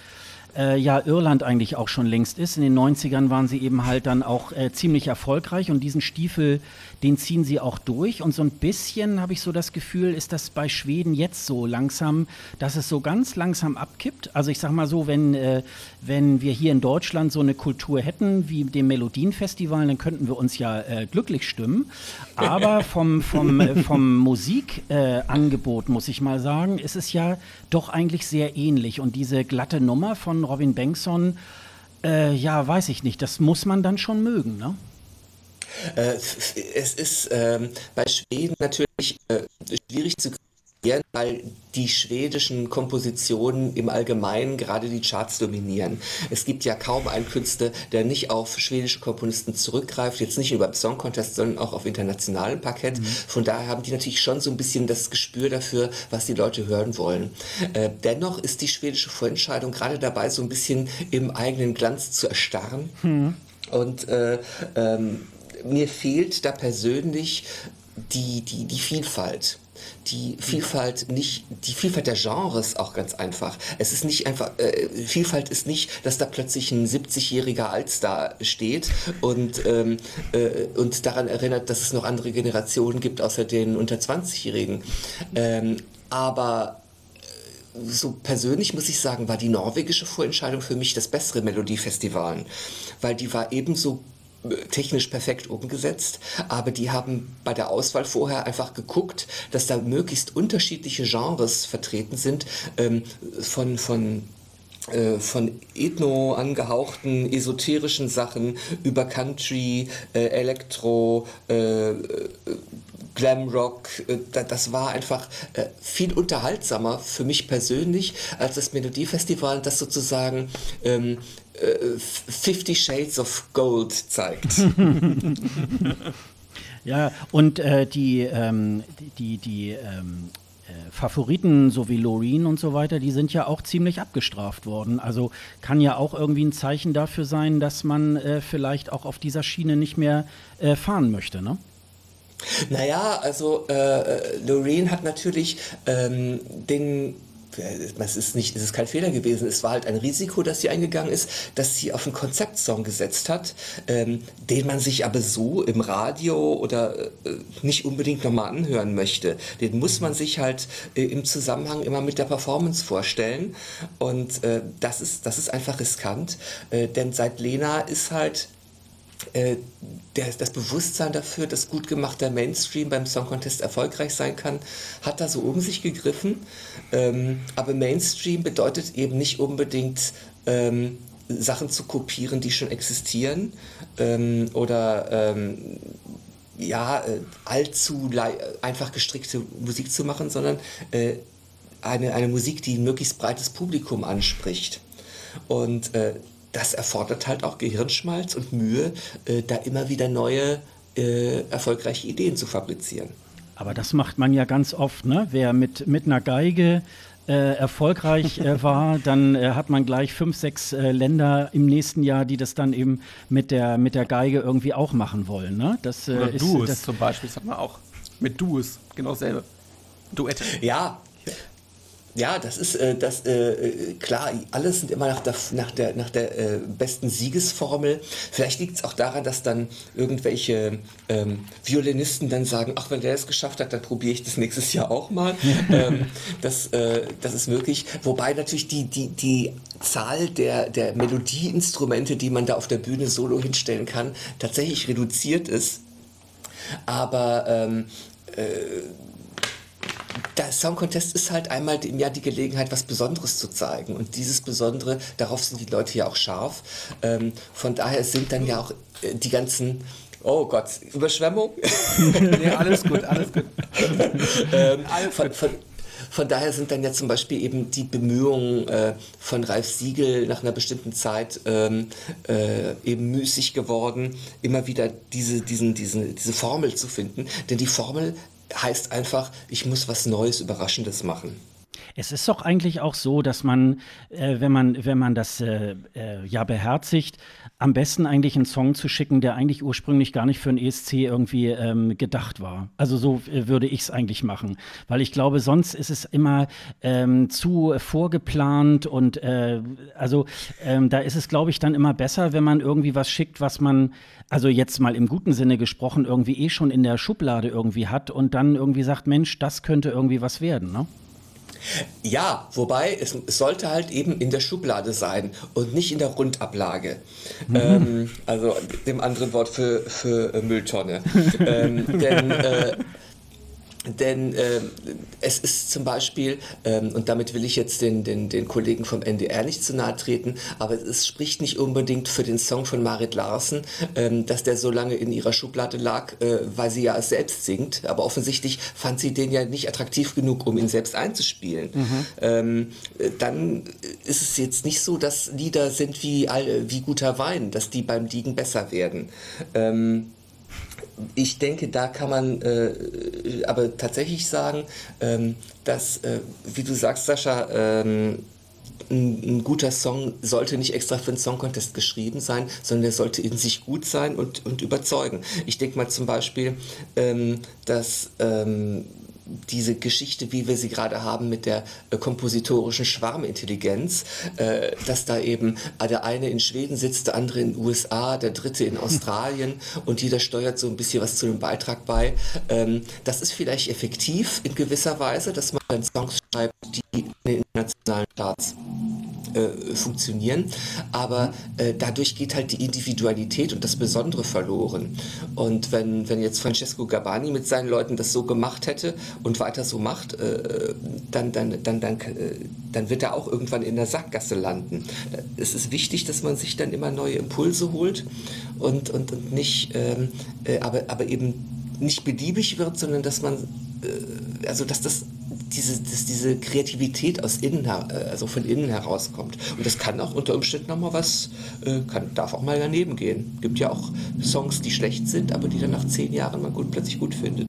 äh, ja Irland eigentlich auch schon längst ist. In den 90ern waren sie eben halt dann auch äh, ziemlich erfolgreich und diesen Stiefel, den ziehen sie auch durch. Und so ein bisschen habe ich so das Gefühl, ist das bei Schweden jetzt so langsam, dass es so ganz langsam abkippt. Also ich sage mal so, wenn, äh, wenn wir hier in Deutschland so eine Kultur hätten wie dem Melodienfestival, dann könnten wir uns ja äh, glücklich stimmen. Aber vom, vom, äh, vom Musikangebot, muss ich mal sagen, ist es ja doch eigentlich sehr ähnlich. Und diese glatte Nummer von Robin Bengtsson, äh, ja, weiß ich nicht, das muss man dann schon mögen, ne? Äh, es ist ähm, bei Schweden natürlich äh, schwierig zu weil die schwedischen Kompositionen im Allgemeinen gerade die Charts dominieren. Es gibt ja kaum einen Künstler, der nicht auf schwedische Komponisten zurückgreift, jetzt nicht nur beim Song Contest, sondern auch auf internationalem Parkett. Mhm. Von daher haben die natürlich schon so ein bisschen das Gespür dafür, was die Leute hören wollen. Äh, dennoch ist die schwedische Vorentscheidung gerade dabei, so ein bisschen im eigenen Glanz zu erstarren. Mhm. Und äh, ähm, mir fehlt da persönlich die, die, die Vielfalt. die Vielfalt nicht, die Vielfalt der Genres auch ganz einfach. Es ist nicht einfach, äh, Vielfalt ist nicht, dass da plötzlich ein 70-jähriger Altstar steht und, ähm, äh, und daran erinnert, dass es noch andere Generationen gibt, außer den unter 20-Jährigen. Ähm, aber äh, so persönlich muss ich sagen, war die norwegische Vorentscheidung für mich das bessere Melodiefestival, weil die war ebenso technisch perfekt umgesetzt, aber die haben bei der Auswahl vorher einfach geguckt, dass da möglichst unterschiedliche Genres vertreten sind, ähm, von, von äh, von ethno angehauchten esoterischen Sachen über Country, äh, Elektro, äh, Glamrock, äh, das war einfach äh, viel unterhaltsamer für mich persönlich als das Melodiefestival, das sozusagen ähm, äh, Fifty Shades of Gold zeigt. ja, und äh, die, ähm, die, die ähm, äh, Favoriten, so wie Loreen und so weiter, die sind ja auch ziemlich abgestraft worden. Also kann ja auch irgendwie ein Zeichen dafür sein, dass man äh, vielleicht auch auf dieser Schiene nicht mehr äh, fahren möchte, ne? Naja, also äh, Loreen hat natürlich ähm, den es ist nicht, es ist kein Fehler gewesen. Es war halt ein Risiko, das sie eingegangen ist, dass sie auf einen Konzeptsong gesetzt hat, ähm, den man sich aber so im Radio oder äh, nicht unbedingt nochmal anhören möchte. Den muss man sich halt äh, im Zusammenhang immer mit der Performance vorstellen. Und äh, das ist, das ist einfach riskant, äh, denn seit Lena ist halt äh, das Bewusstsein dafür, dass gut gemachter Mainstream beim Song Contest erfolgreich sein kann, hat da so um sich gegriffen. Ähm, aber Mainstream bedeutet eben nicht unbedingt ähm, Sachen zu kopieren, die schon existieren ähm, oder ja, äh, allzu einfach gestrickte Musik zu machen, sondern äh, eine, eine Musik, die ein möglichst breites Publikum anspricht. Und äh, das erfordert halt auch Gehirnschmalz und Mühe, äh, da immer wieder neue, äh, erfolgreiche Ideen zu fabrizieren. Aber das macht man ja ganz oft, ne? Wer mit, mit einer Geige äh, erfolgreich äh, war, dann äh, hat man gleich fünf, sechs äh, Länder im nächsten Jahr, die das dann eben mit der, mit der Geige irgendwie auch machen wollen. Ne? Das, Oder ist, Duos das zum Beispiel, das hat man auch. Mit Duos, genau dasselbe. Duette. Ja, ja, das ist äh, das äh, äh, klar, alles sind immer nach der, nach der, nach der äh, besten Siegesformel. Vielleicht liegt es auch daran, dass dann irgendwelche ähm, Violinisten dann sagen, ach, wenn der es geschafft hat, dann probiere ich das nächstes Jahr auch mal. ähm, das, äh, das ist möglich. Wobei natürlich die, die, die Zahl der, der Melodieinstrumente, die man da auf der Bühne solo hinstellen kann, tatsächlich reduziert ist. Aber ähm, äh, der Song Contest ist halt einmal im Jahr die Gelegenheit, was Besonderes zu zeigen. Und dieses Besondere, darauf sind die Leute ja auch scharf. Ähm, von daher sind dann ja auch äh, die ganzen Oh Gott, Überschwemmung? nee, alles gut, alles gut. ähm, alles von, von, von, daher sind dann ja zum Beispiel eben die Bemühungen äh, von Ralf Siegel nach einer bestimmten Zeit ähm, äh, eben müßig geworden, immer wieder diese, diesen, diesen, diese Formel zu finden. Denn die Formel heißt einfach, ich muss was Neues, Überraschendes machen. Es ist doch eigentlich auch so, dass man, äh, wenn man, wenn man das äh, äh, ja beherzigt, am besten eigentlich einen Song zu schicken, der eigentlich ursprünglich gar nicht für ein ESC irgendwie ähm, gedacht war. Also so äh, würde ich es eigentlich machen, weil ich glaube, sonst ist es immer ähm, zu vorgeplant und äh, also ähm, da ist es, glaube ich, dann immer besser, wenn man irgendwie was schickt, was man also jetzt mal im guten Sinne gesprochen irgendwie eh schon in der Schublade irgendwie hat und dann irgendwie sagt, Mensch, das könnte irgendwie was werden, ne? Ja, wobei es, es, sollte halt eben in der Schublade sein und nicht in der Rundablage. Mhm. Ähm, also dem anderen Wort für, für Mülltonne. ähm, denn äh, denn äh, es ist zum Beispiel, ähm, und damit will ich jetzt den, den, den Kollegen vom NDR nicht zu nahe treten, aber es spricht nicht unbedingt für den Song von Marit Larsen, ähm, dass der so lange in ihrer Schublade lag, äh, weil sie ja selbst singt. Aber offensichtlich fand sie den ja nicht attraktiv genug, um ihn selbst einzuspielen. Mhm. Ähm, dann ist es jetzt nicht so, dass Lieder sind wie, wie guter Wein, dass die beim Liegen besser werden. Ich denke, da kann man äh, aber tatsächlich sagen, ähm, dass, äh, wie du sagst, Sascha, ähm, ein, ein, guter Song sollte nicht extra für einen Song Contest geschrieben sein, sondern er sollte in sich gut sein und, und überzeugen. Ich denke mal zum Beispiel, ähm, dass ähm, diese Geschichte, wie wir sie gerade haben mit der äh, kompositorischen Schwarmintelligenz, äh, dass da eben der eine in Schweden sitzt, der andere in den USA, der dritte in Australien und jeder steuert so ein bisschen was zu dem Beitrag bei. Ähm, das ist vielleicht effektiv in gewisser Weise, dass man dann Songs schreibt, die in den internationalen Charts äh, funktionieren, aber äh, dadurch geht halt die Individualität und das Besondere verloren. Und wenn, wenn jetzt Francesco Gabani mit seinen Leuten das so gemacht hätte und weiter so macht, äh, dann, dann, dann, dann, äh, dann wird er auch irgendwann in der Sackgasse landen. Es ist wichtig, dass man sich dann immer neue Impulse holt und, und, und nicht, ähm, äh, aber, aber eben nicht beliebig wird, sondern dass man, also dass das diese, dass diese Kreativität aus innen, äh, also von innen herauskommt. Und das kann auch unter Umständen nochmal was, äh, kann, darf auch mal daneben gehen. Gibt ja auch Songs, die schlecht sind, aber die dann nach zehn Jahren man gut, plötzlich gut findet.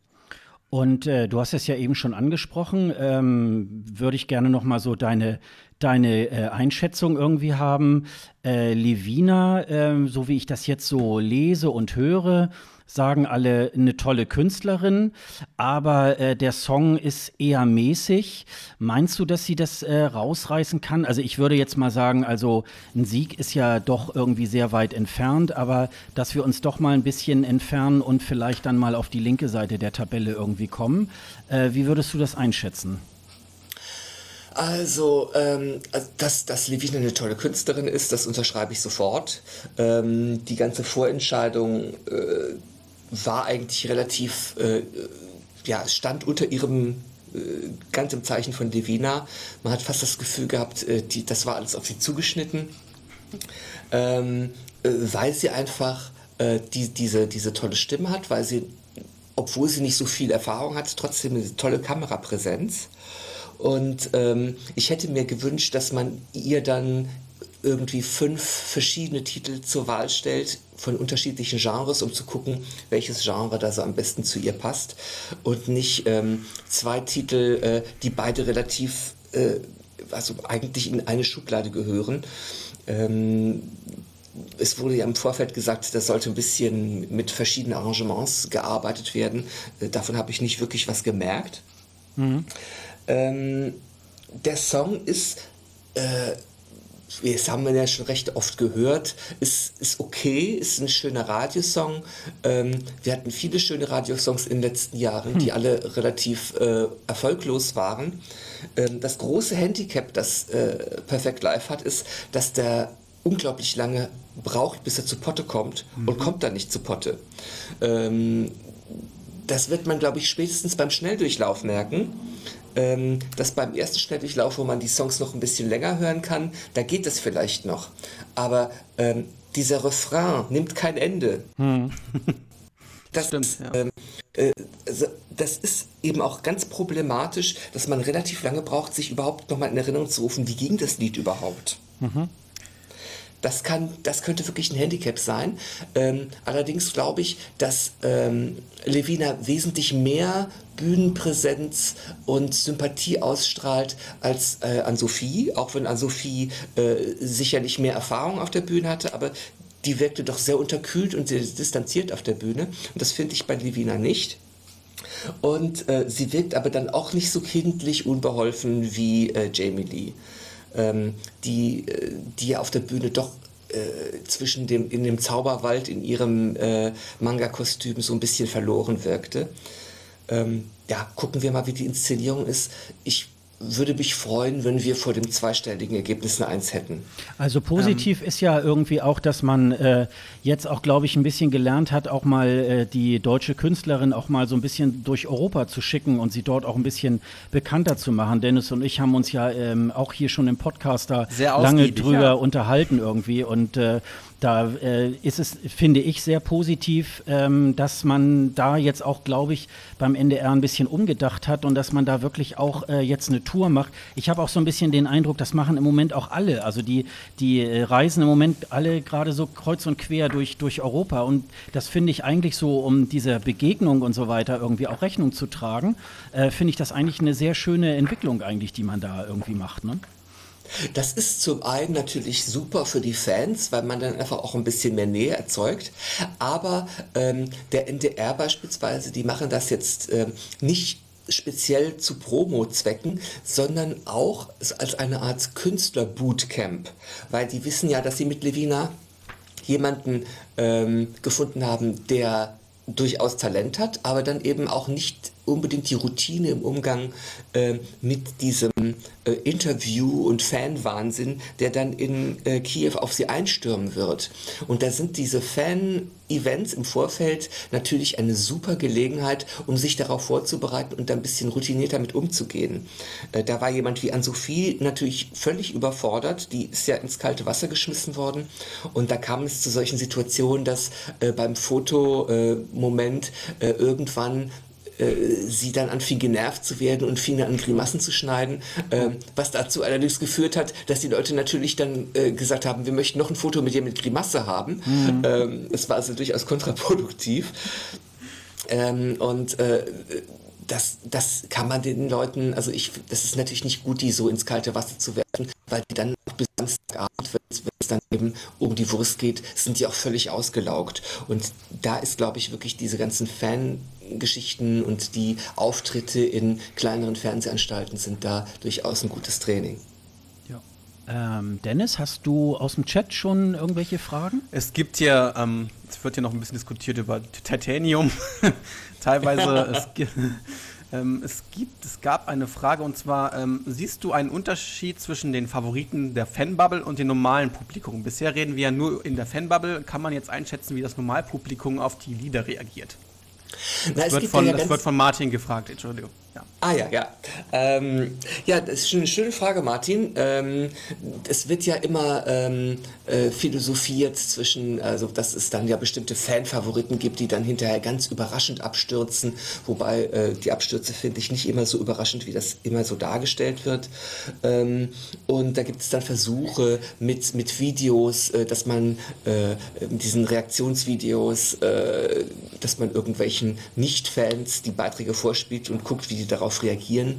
Und äh, du hast es ja eben schon angesprochen. Ähm, Würde ich gerne noch mal so deine deine äh, Einschätzung irgendwie haben. Äh, Levina, äh, so wie ich das jetzt so lese und höre, sagen alle eine tolle Künstlerin, aber äh, der Song ist eher mäßig. Meinst du, dass sie das äh, rausreißen kann? Also ich würde jetzt mal sagen, also ein Sieg ist ja doch irgendwie sehr weit entfernt, aber dass wir uns doch mal ein bisschen entfernen und vielleicht dann mal auf die linke Seite der Tabelle irgendwie kommen. Äh, wie würdest du das einschätzen? Also, ähm, also, dass, dass Levine eine tolle Künstlerin ist, das unterschreibe ich sofort. Ähm, die ganze Vorentscheidung äh, war eigentlich relativ, äh, ja, stand unter ihrem äh, ganz im Zeichen von Levina. Man hat fast das Gefühl gehabt, äh, die, das war alles auf sie zugeschnitten, ähm, äh, weil sie einfach die, diese, diese tolle Stimme hat, weil sie, obwohl sie nicht so viel Erfahrung hat, trotzdem eine tolle Kamerapräsenz. Und ähm, ich hätte mir gewünscht, dass man ihr dann irgendwie fünf verschiedene Titel zur Wahl stellt von unterschiedlichen Genres, um zu gucken, welches Genre da so am besten zu ihr passt und nicht ähm, zwei Titel, äh, die beide relativ, äh, also eigentlich in eine Schublade gehören. Ähm, es wurde ja im Vorfeld gesagt, da sollte ein bisschen mit verschiedenen Arrangements gearbeitet werden. Äh, davon habe ich nicht wirklich was gemerkt. Mhm. Ähm, der Song ist äh, das haben wir ja schon recht oft gehört, ist, ist okay, ist ein schöner Radiosong. Ähm, wir hatten viele schöne Radiosongs in den letzten Jahren, hm. die alle relativ äh, erfolglos waren. Ähm, das große Handicap, das äh, Perfect Life hat, ist, dass der unglaublich lange braucht, bis er zu Potte kommt mhm. und kommt dann nicht zu Potte. Ähm, das wird man, glaube ich, spätestens beim Schnelldurchlauf merken ähm, dass beim ersten Schnelldurchlauf, wo man die Songs noch ein bisschen länger hören kann, da geht es vielleicht noch. Aber ähm, dieser Refrain nimmt kein Ende. Hm. Das, Stimmt, ja. ähm, äh, also das ist eben auch ganz problematisch, dass man relativ lange braucht, sich überhaupt nochmal in Erinnerung zu rufen, wie ging das Lied überhaupt. Mhm. Das, kann, das könnte wirklich ein Handicap sein. Ähm, allerdings glaube ich, dass ähm, Levina wesentlich mehr Bühnenpräsenz und Sympathie ausstrahlt als äh, an Sophie, auch wenn an Sophie äh, sicherlich mehr Erfahrung auf der Bühne hatte, aber die wirkte doch sehr unterkühlt und sehr distanziert auf der Bühne. Und das finde ich bei Levina nicht. Und äh, sie wirkt aber dann auch nicht so kindlich unbeholfen wie äh, Jamie Lee ähm, die, äh, die auf der Bühne doch äh, zwischen dem, in dem Zauberwald in ihrem äh, Manga-Kostüm so ein bisschen verloren wirkte. Ähm, ja, gucken wir mal, wie die Inszenierung ist. Ich würde mich freuen, wenn wir vor dem zweistelligen Ergebnis eine Eins hätten. Also positiv ähm, ist ja irgendwie auch, dass man äh, jetzt auch, glaube ich, ein bisschen gelernt hat, auch mal äh, die deutsche Künstlerin auch mal so ein bisschen durch Europa zu schicken und sie dort auch ein bisschen bekannter zu machen. Dennis und ich haben uns ja ähm, auch hier schon im Podcast da lange drüber ja. unterhalten irgendwie und äh, da äh, ist es, finde ich, sehr positiv, ähm, dass man da jetzt auch, glaube ich, beim NDR ein bisschen umgedacht hat und dass man da wirklich auch äh, jetzt eine Tour macht. Ich habe auch so ein bisschen den Eindruck, das machen im Moment auch alle. Also die, die äh, reisen im Moment alle gerade so kreuz und quer durch, durch Europa. Und das finde ich eigentlich so, um dieser Begegnung und so weiter irgendwie auch Rechnung zu tragen, äh, finde ich das eigentlich eine sehr schöne Entwicklung eigentlich, die man da irgendwie macht. Ne? Das ist zum einen natürlich super für die Fans, weil man dann einfach auch ein bisschen mehr Nähe erzeugt. Aber ähm, der NDR beispielsweise, die machen das jetzt ähm, nicht speziell zu Promo-Zwecken, sondern auch als eine Art Künstler-Bootcamp, weil die wissen ja, dass sie mit Levina jemanden ähm, gefunden haben, der durchaus Talent hat, aber dann eben auch nicht unbedingt die Routine im Umgang äh, mit diesem äh, Interview und Fanwahnsinn, der dann in äh, Kiew auf sie einstürmen wird. Und da sind diese Fan-Events im Vorfeld natürlich eine super Gelegenheit, um sich darauf vorzubereiten und ein bisschen routinierter mit umzugehen. Äh, da war jemand wie Ann-Sophie natürlich völlig überfordert, die ist ja ins kalte Wasser geschmissen worden und da kam es zu solchen Situationen, dass äh, beim Fotomoment äh, irgendwann sie dann anfing genervt zu werden und fing an Grimassen zu schneiden, äh, was dazu allerdings geführt hat, dass die Leute natürlich dann äh, gesagt haben, wir möchten noch ein Foto mit dir mit Grimasse haben. Mhm. Ähm, es war also durchaus kontraproduktiv. Ähm, und äh, das, das kann man den Leuten, also ich, das ist natürlich nicht gut, die so ins kalte Wasser zu werfen, weil die dann bis Samstagabend, wenn es dann eben um die Wurst geht, sind die auch völlig ausgelaugt. Und da ist, glaube ich, wirklich diese ganzen Fan- Geschichten und die Auftritte in kleineren Fernsehanstalten sind da durchaus ein gutes Training. Ähm, Dennis, hast du aus dem Chat schon irgendwelche Fragen? Es gibt hier, ähm, es wird hier noch ein bisschen diskutiert über Titanium. Teilweise, es, ähm, es, gibt, es gab eine Frage und zwar, ähm, siehst du einen Unterschied zwischen den Favoriten der Fanbubble und dem normalen Publikum? Bisher reden wir ja nur in der Fanbubble. Kann man jetzt einschätzen, wie das Normalpublikum auf die Lieder reagiert? Das, Na, wird, von, ja das wird von Martin gefragt, Entschuldigung. Ja. Ah ja, ja. Ähm, ja, das ist eine schöne Frage, Martin. Ähm, es wird ja immer ähm, äh, philosophiert zwischen, also dass es dann ja bestimmte Fanfavoriten gibt, die dann hinterher ganz überraschend abstürzen, wobei äh, die Abstürze finde ich nicht immer so überraschend, wie das immer so dargestellt wird. Ähm, und da gibt es dann Versuche mit, mit Videos, äh, dass man äh, mit diesen Reaktionsvideos, äh, dass man irgendwelchen Nicht-Fans die Beiträge vorspielt und guckt, wie die darauf reagieren.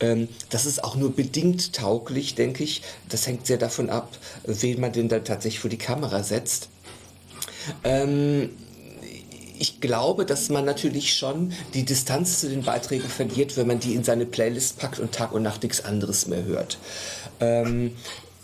Ähm, das ist auch nur bedingt tauglich, denke ich. Das hängt sehr davon ab, wen man denn dann tatsächlich vor die Kamera setzt. Ähm, ich glaube, dass man natürlich schon die Distanz zu den Beiträgen verliert, wenn man die in seine Playlist packt und Tag und Nacht nichts anderes mehr hört. Ähm,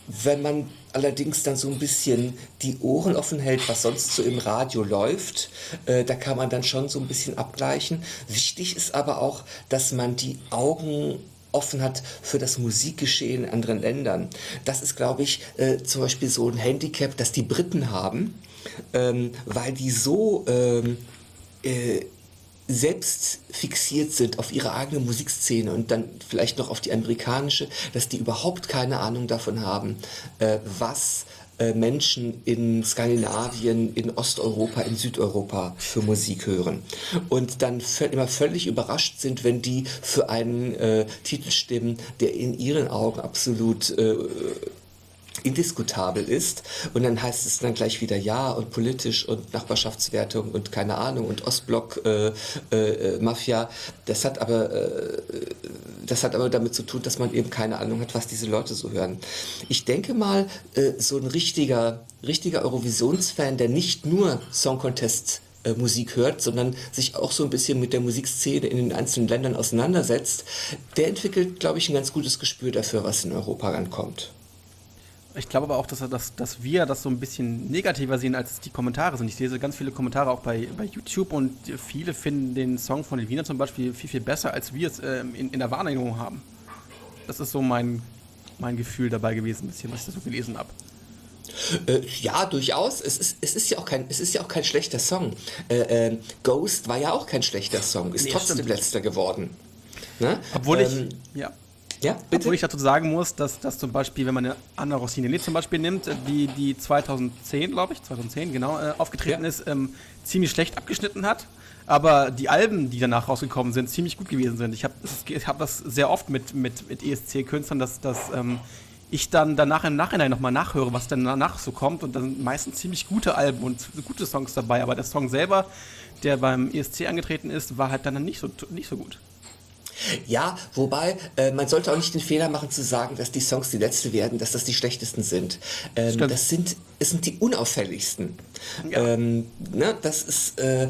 wenn man allerdings dann so ein bisschen die Ohren offen hält, was sonst so im Radio läuft, äh, da kann man dann schon so ein bisschen abgleichen. Wichtig ist aber auch, dass man die Augen offen hat für das Musikgeschehen in anderen Ländern. Das ist, glaube ich, äh, zum Beispiel so ein Handicap, das die Briten haben, ähm, weil die so ähm, äh, selbst fixiert sind auf ihre eigene Musikszene und dann vielleicht noch auf die amerikanische, dass die überhaupt keine Ahnung davon haben, äh, was äh, Menschen in Skandinavien, in Osteuropa, in Südeuropa für Musik hören. Und dann immer völlig überrascht sind, wenn die für einen äh, Titel stimmen, der in ihren Augen absolut äh, indiskutabel ist. Und dann heißt es dann gleich wieder ja und politisch und Nachbarschaftswertung und keine Ahnung und Ostblock äh, äh, Mafia. Das hat aber äh, das hat aber damit zu tun, dass man eben keine Ahnung hat, was diese Leute so hören. Ich denke mal, äh, so ein richtiger richtiger Eurovisionsfan, der nicht nur Song Contest äh, Musik hört, sondern sich auch so ein bisschen mit der Musikszene in den einzelnen Ländern auseinandersetzt, der entwickelt, glaube ich, ein ganz gutes Gespür dafür, was in Europa rankommt. Ich glaube aber auch, dass, dass, dass wir das so ein bisschen negativer sehen, als die Kommentare sind. Ich lese ganz viele Kommentare auch bei, bei YouTube und viele finden den Song von den Wiener zum Beispiel viel, viel besser, als wir es äh, in, in der Wahrnehmung haben. Das ist so mein, mein Gefühl dabei gewesen, ein bisschen, was ich da so gelesen habe. Äh, ja, durchaus. Es ist, es, ist ja auch kein, es ist ja auch kein schlechter Song. Äh, äh, Ghost war ja auch kein schlechter Song, ist nee, trotzdem stimmt. letzter geworden. Ne? Obwohl ähm, ich, ja. Ja, bitte. Obwohl ich dazu sagen muss, dass, dass zum Beispiel, wenn man eine Anna Rossini zum Beispiel nimmt, die, die 2010, glaube ich, 2010 genau, äh, aufgetreten ja. ist, ähm, ziemlich schlecht abgeschnitten hat. Aber die Alben, die danach rausgekommen sind, ziemlich gut gewesen sind. Ich habe hab das sehr oft mit, mit, mit ESC-Künstlern, dass, dass ähm, ich dann danach im Nachhinein nochmal nachhöre, was dann danach so kommt. Und dann sind meistens ziemlich gute Alben und gute Songs dabei. Aber der Song selber, der beim ESC angetreten ist, war halt dann nicht so, nicht so gut. Ja, wobei äh, man sollte auch nicht den Fehler machen zu sagen, dass die Songs die letzte werden, dass das die schlechtesten sind. Ähm, das sind, es sind die unauffälligsten. Ja. Ähm, ne, das ist, äh,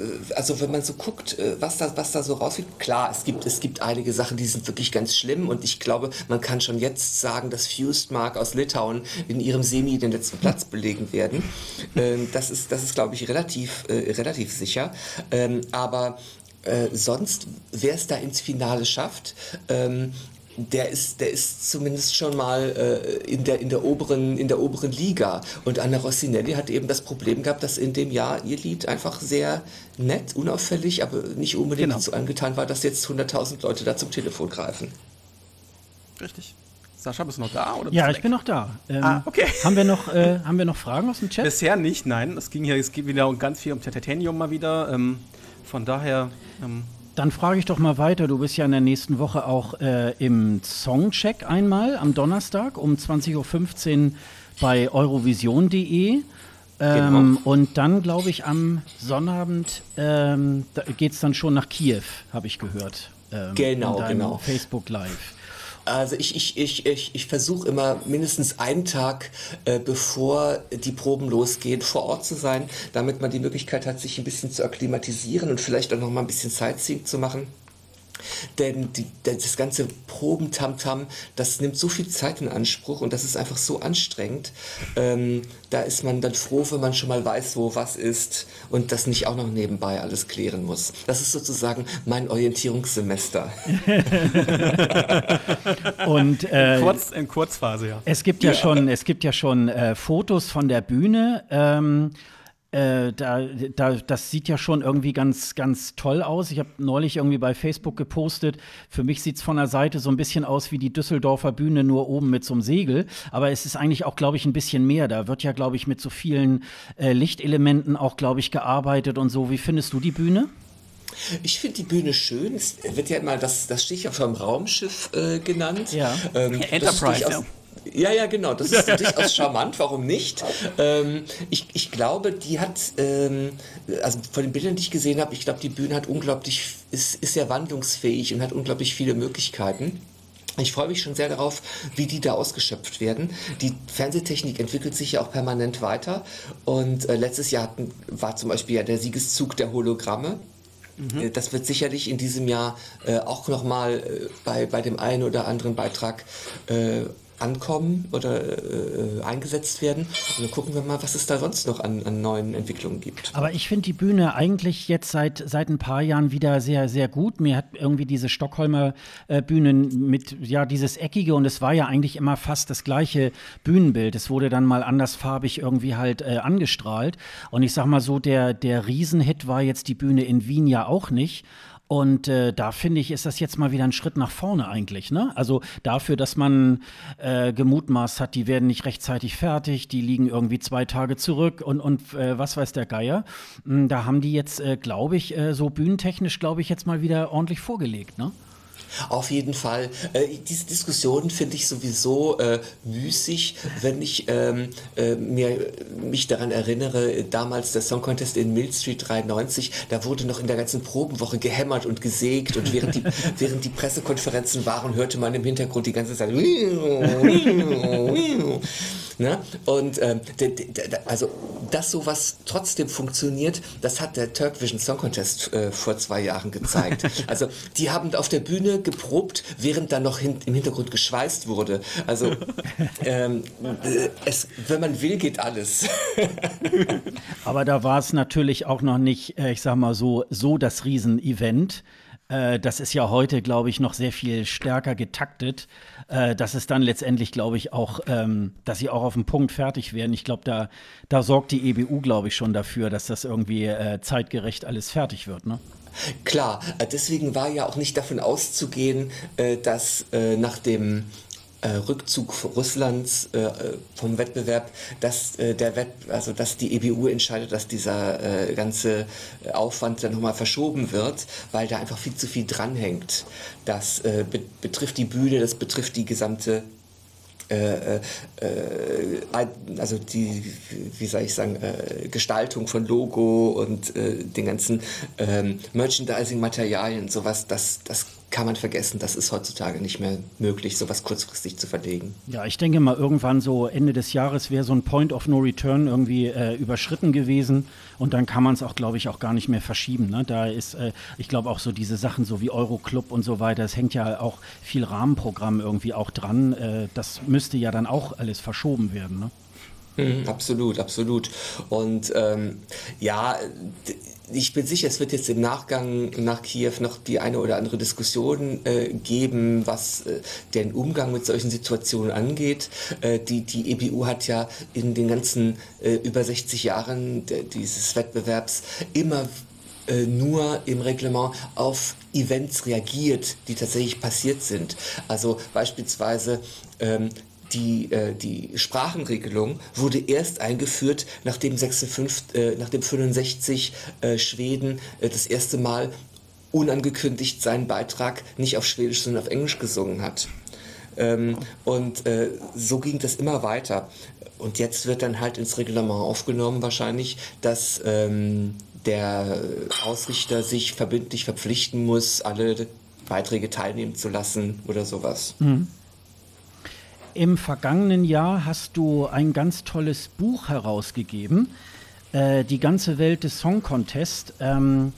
äh, also wenn man so guckt, äh, was da, was da so rausgeht, klar, es gibt, es gibt einige Sachen, die sind wirklich ganz schlimm und ich glaube, man kann schon jetzt sagen, dass Fused Mark aus Litauen in ihrem Semi den letzten Platz belegen werden. Ähm, das ist, das ist glaube ich, relativ, äh, relativ sicher. Ähm, aber äh, sonst, wer es da ins Finale schafft, ähm, der ist, der ist zumindest schon mal äh, in, der, in, der oberen, in der oberen Liga. Und Anna Rossinelli hat eben das Problem gehabt, dass in dem Jahr ihr Lied einfach sehr nett, unauffällig, aber nicht unbedingt genau. so angetan war, dass jetzt 100.000 Leute da zum Telefon greifen. Richtig. Sascha, bist du noch da? Oder ja, ich weg? bin noch da. Ähm, ah, okay. Haben wir, noch, äh, haben wir noch Fragen aus dem Chat? Bisher nicht, nein. Es ging hier, es geht wieder ganz viel um Titanium mal wieder. Ähm, von daher. Ähm dann frage ich doch mal weiter. Du bist ja in der nächsten Woche auch äh, im Songcheck einmal am Donnerstag um 20.15 Uhr bei eurovision.de. Ähm, genau. Und dann, glaube ich, am Sonnabend ähm, geht es dann schon nach Kiew, habe ich gehört. Ähm, genau, genau. Facebook Live. Also ich, ich, ich, ich, ich versuche immer mindestens einen Tag, äh, bevor die Proben losgehen, vor Ort zu sein, damit man die Möglichkeit hat, sich ein bisschen zu akklimatisieren und vielleicht auch noch mal ein bisschen Sightseeing zu machen. Denn die, das ganze Proben-Tamtam, das nimmt so viel Zeit in Anspruch und das ist einfach so anstrengend. Ähm, da ist man dann froh, wenn man schon mal weiß, wo was ist und das nicht auch noch nebenbei alles klären muss. Das ist sozusagen mein Orientierungssemester. und äh, Kurz, in Kurzphase, ja. Es gibt ja, ja. schon, es gibt ja schon äh, Fotos von der Bühne. Ähm, äh, da, da, das sieht ja schon irgendwie ganz, ganz toll aus. Ich habe neulich irgendwie bei Facebook gepostet. Für mich sieht es von der Seite so ein bisschen aus wie die Düsseldorfer Bühne, nur oben mit so einem Segel. Aber es ist eigentlich auch, glaube ich, ein bisschen mehr. Da wird ja, glaube ich, mit so vielen äh, Lichtelementen auch, glaube ich, gearbeitet und so. Wie findest du die Bühne? Ich finde die Bühne schön. Es wird ja immer das, das Stichwort vom Raumschiff äh, genannt. Ja. Ähm, Enterprise, ja. Ja, ja, genau. Das ist durchaus charmant. Warum nicht? Ähm, ich, ich glaube, die hat, ähm, also von den Bildern, die ich gesehen habe, ich glaube, die Bühne hat unglaublich, ist, ist sehr wandlungsfähig und hat unglaublich viele Möglichkeiten. Ich freue mich schon sehr darauf, wie die da ausgeschöpft werden. Die Fernsehtechnik entwickelt sich ja auch permanent weiter. Und äh, letztes Jahr hatten, war zum Beispiel ja der Siegeszug der Hologramme. Mhm. Äh, das wird sicherlich in diesem Jahr äh, auch nochmal äh, bei, bei dem einen oder anderen Beitrag äh, ankommen oder äh, eingesetzt werden. Und dann gucken wir mal, was es da sonst noch an, an neuen Entwicklungen gibt. Aber ich finde die Bühne eigentlich jetzt seit, seit ein paar Jahren wieder sehr, sehr gut. Mir hat irgendwie diese Stockholmer äh, Bühne mit, ja, dieses Eckige und es war ja eigentlich immer fast das gleiche Bühnenbild. Es wurde dann mal andersfarbig irgendwie halt äh, angestrahlt. Und ich sag mal so, der, der Riesenhit war jetzt die Bühne in Wien ja auch nicht. Und äh, da finde ich, ist das jetzt mal wieder ein Schritt nach vorne eigentlich. Ne? Also dafür, dass man äh, gemutmaßt hat, die werden nicht rechtzeitig fertig, die liegen irgendwie zwei Tage zurück und, und äh, was weiß der Geier. Hm, da haben die jetzt, äh, glaube ich, äh, so bühnentechnisch, glaube ich, jetzt mal wieder ordentlich vorgelegt. Ne? Auf jeden Fall. Äh, diese Diskussion finde ich sowieso äh, müßig, wenn ich ähm, äh, mir, mich daran erinnere, damals der Song Contest in Mill Street 93, da wurde noch in der ganzen Probenwoche gehämmert und gesägt und während die, während die Pressekonferenzen waren, hörte man im Hintergrund die ganze Zeit Ne? Und ähm, also, dass sowas trotzdem funktioniert, das hat der Turk Vision Song Contest äh, vor zwei Jahren gezeigt. also die haben auf der Bühne geprobt, während dann noch hin, im Hintergrund geschweißt wurde. Also ähm, äh, es, wenn man will, geht alles. Aber da war es natürlich auch noch nicht, äh, ich sag mal so, so das Riesenevent. Äh, das ist ja heute, glaube ich, noch sehr viel stärker getaktet dass es dann letztendlich, glaube ich, auch, ähm, dass sie auch auf dem Punkt fertig werden. Ich glaube, da, da sorgt die EBU, glaube ich, schon dafür, dass das irgendwie zeitgerecht alles fertig wird. Ne? Klar, äh, deswegen war ja auch nicht davon auszugehen, äh, dass äh, nach dem Rückzug Russlands vom Wettbewerb, dass der Wett also dass die EBU entscheidet, dass dieser ganze Aufwand dann nochmal verschoben wird, weil da einfach viel zu viel dranhängt. Das be betrifft die Bühne, das betrifft die gesamte äh, äh, also die, wie soll ich sagen, äh, Gestaltung von Logo und äh, den ganzen ähm, Merchandising-Materialien, sowas, das, das kann man vergessen. Das ist heutzutage nicht mehr möglich, sowas kurzfristig zu verlegen. Ja, ich denke mal, irgendwann so Ende des Jahres wäre so ein Point of No Return irgendwie äh, überschritten gewesen und dann kann man es auch, glaube ich, auch gar nicht mehr verschieben. Ne? Da ist, äh, ich glaube auch so diese Sachen so wie Euroclub und so weiter, es hängt ja auch viel Rahmenprogramm irgendwie auch dran. Äh, das müsste ja dann auch alles verschoben werden. Ne? Mhm, absolut, absolut. Und ähm, ja, ich bin sicher, es wird jetzt im Nachgang nach Kiew noch die eine oder andere Diskussion äh, geben, was äh, den Umgang mit solchen Situationen angeht. Äh, die, die EBU hat ja in den ganzen äh, über 60 Jahren dieses Wettbewerbs immer äh, nur im Reglement auf Events reagiert, die tatsächlich passiert sind. Also beispielsweise ähm, die, äh, die Sprachenregelung wurde erst eingeführt, nachdem, 56, äh, nachdem 65 äh, Schweden äh, das erste Mal unangekündigt seinen Beitrag nicht auf Schwedisch, sondern auf Englisch gesungen hat. Ähm, und äh, so ging das immer weiter. Und jetzt wird dann halt ins Reglement aufgenommen wahrscheinlich, dass ähm, der Ausrichter sich verbindlich verpflichten muss, alle Beiträge teilnehmen zu lassen oder sowas. Mhm. Im vergangenen Jahr hast du ein ganz tolles Buch herausgegeben, äh, Die ganze Welt des Song Contest. Ähm,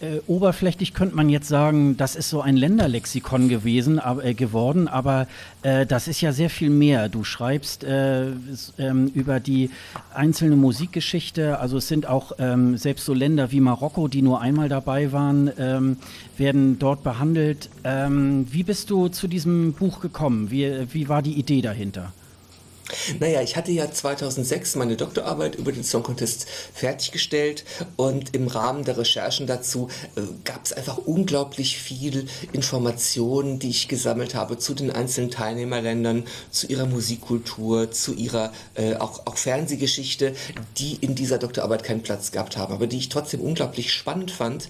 äh, oberflächlich könnte man jetzt sagen, das ist so ein Länderlexikon gewesen, äh, geworden, aber äh, das ist ja sehr viel mehr. Du schreibst äh, ähm, über die einzelne Musikgeschichte, also es sind auch ähm, selbst so Länder wie Marokko, die nur einmal dabei waren, ähm, werden dort behandelt. Ähm, wie bist du zu diesem Buch gekommen? Wie, wie war die Idee dahinter? Naja, ich hatte ja 2006 meine Doktorarbeit über den Song Contest fertiggestellt und im Rahmen der Recherchen dazu äh, gab es einfach unglaublich viel Informationen, die ich gesammelt habe zu den einzelnen Teilnehmerländern, zu ihrer Musikkultur, zu ihrer äh, auch, auch Fernsehgeschichte, die in dieser Doktorarbeit keinen Platz gehabt haben, aber die ich trotzdem unglaublich spannend fand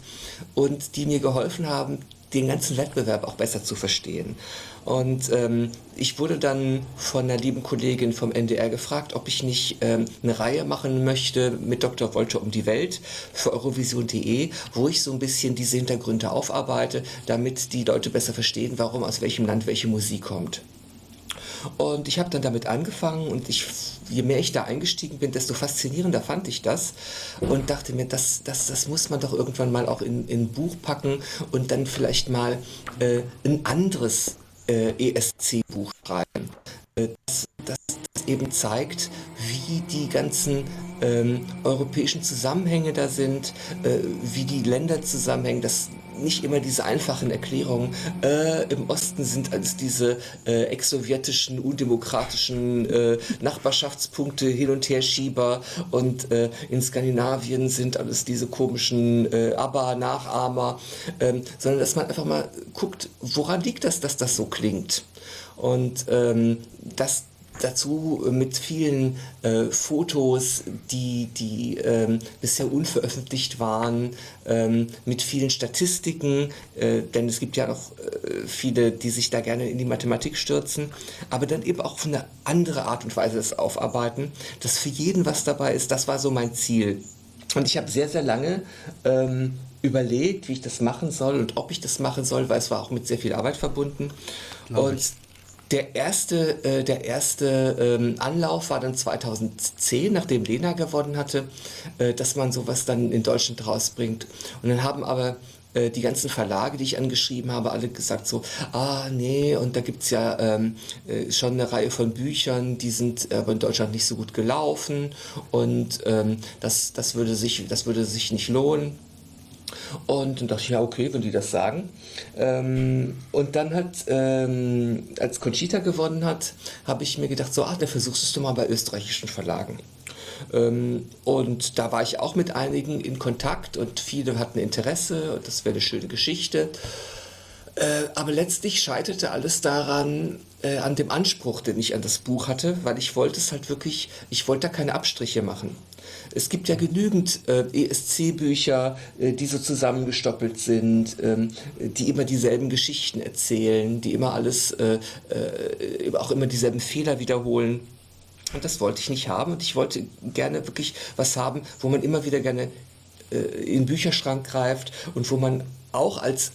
und die mir geholfen haben, den ganzen Wettbewerb auch besser zu verstehen. Und ähm, ich wurde dann von einer lieben Kollegin vom NDR gefragt, ob ich nicht ähm, eine Reihe machen möchte mit Dr. Wolter um die Welt für Eurovision.de, wo ich so ein bisschen diese Hintergründe aufarbeite, damit die Leute besser verstehen, warum aus welchem Land welche Musik kommt. Und ich habe dann damit angefangen und ich, je mehr ich da eingestiegen bin, desto faszinierender fand ich das und dachte mir, das, das, das muss man doch irgendwann mal auch in, in ein Buch packen und dann vielleicht mal äh, ein anderes äh, ESC-Buch schreiben. Äh, das, das, das, eben zeigt, wie die ganzen ähm, europäischen Zusammenhänge da sind, äh, wie die Länder zusammenhängen, dass nicht immer diese einfachen Erklärungen. Äh, Im Osten sind alles diese äh, ex-sowjetischen, undemokratischen äh, Nachbarschaftspunkte hin und her Schieber und äh, in Skandinavien sind alles diese komischen äh, ABBA-Nachahmer, ähm, sondern dass man einfach mal guckt, woran liegt das, dass das so klingt. Und ähm, das dazu mit vielen äh, Fotos, die, die ähm, bisher unveröffentlicht waren, ähm, mit vielen Statistiken, äh, denn es gibt ja noch äh, viele, die sich da gerne in die Mathematik stürzen, aber dann eben auch auf eine andere Art und Weise das aufarbeiten, dass für jeden was dabei ist, das war so mein Ziel. Und ich habe sehr, sehr lange ähm, überlegt, wie ich das machen soll und ob ich das machen soll, weil es war auch mit sehr viel Arbeit verbunden. Glaube und ich der erste, äh, der erste ähm, Anlauf war dann 2010, nachdem Lena gewonnen hatte, äh, dass man sowas dann in Deutschland rausbringt. Und dann haben aber äh, die ganzen Verlage, die ich angeschrieben habe, alle gesagt so, ah nee, und da gibt es ja ähm, äh, schon eine Reihe von Büchern, die sind aber in Deutschland nicht so gut gelaufen und ähm, das, das, würde sich, das würde sich nicht lohnen. Und dann dachte ich, ja, okay, wenn die das sagen. Ähm, und dann hat, ähm, als Conchita gewonnen hat, habe ich mir gedacht, so, ach, dann versuchst du es doch mal bei österreichischen Verlagen. Ähm, und da war ich auch mit einigen in Kontakt und viele hatten Interesse und das wäre eine schöne Geschichte. Äh, aber letztlich scheiterte alles daran, äh, an dem Anspruch, den ich an das Buch hatte, weil ich wollte es halt wirklich, ich wollte da keine Abstriche machen. Es gibt ja genügend äh, ESC-Bücher, äh, die so zusammengestoppelt sind, ähm, die immer dieselben Geschichten erzählen, die immer alles, äh, äh, auch immer dieselben Fehler wiederholen. Und das wollte ich nicht haben und ich wollte gerne wirklich was haben, wo man immer wieder gerne äh, in den Bücherschrank greift und wo man auch als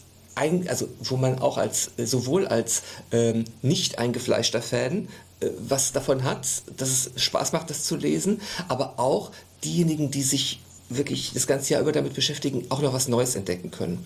also wo man auch als sowohl als ähm, nicht eingefleischter Fan äh, was davon hat, dass es Spaß macht, das zu lesen, aber auch diejenigen, die sich wirklich das ganze Jahr über damit beschäftigen, auch noch was Neues entdecken können.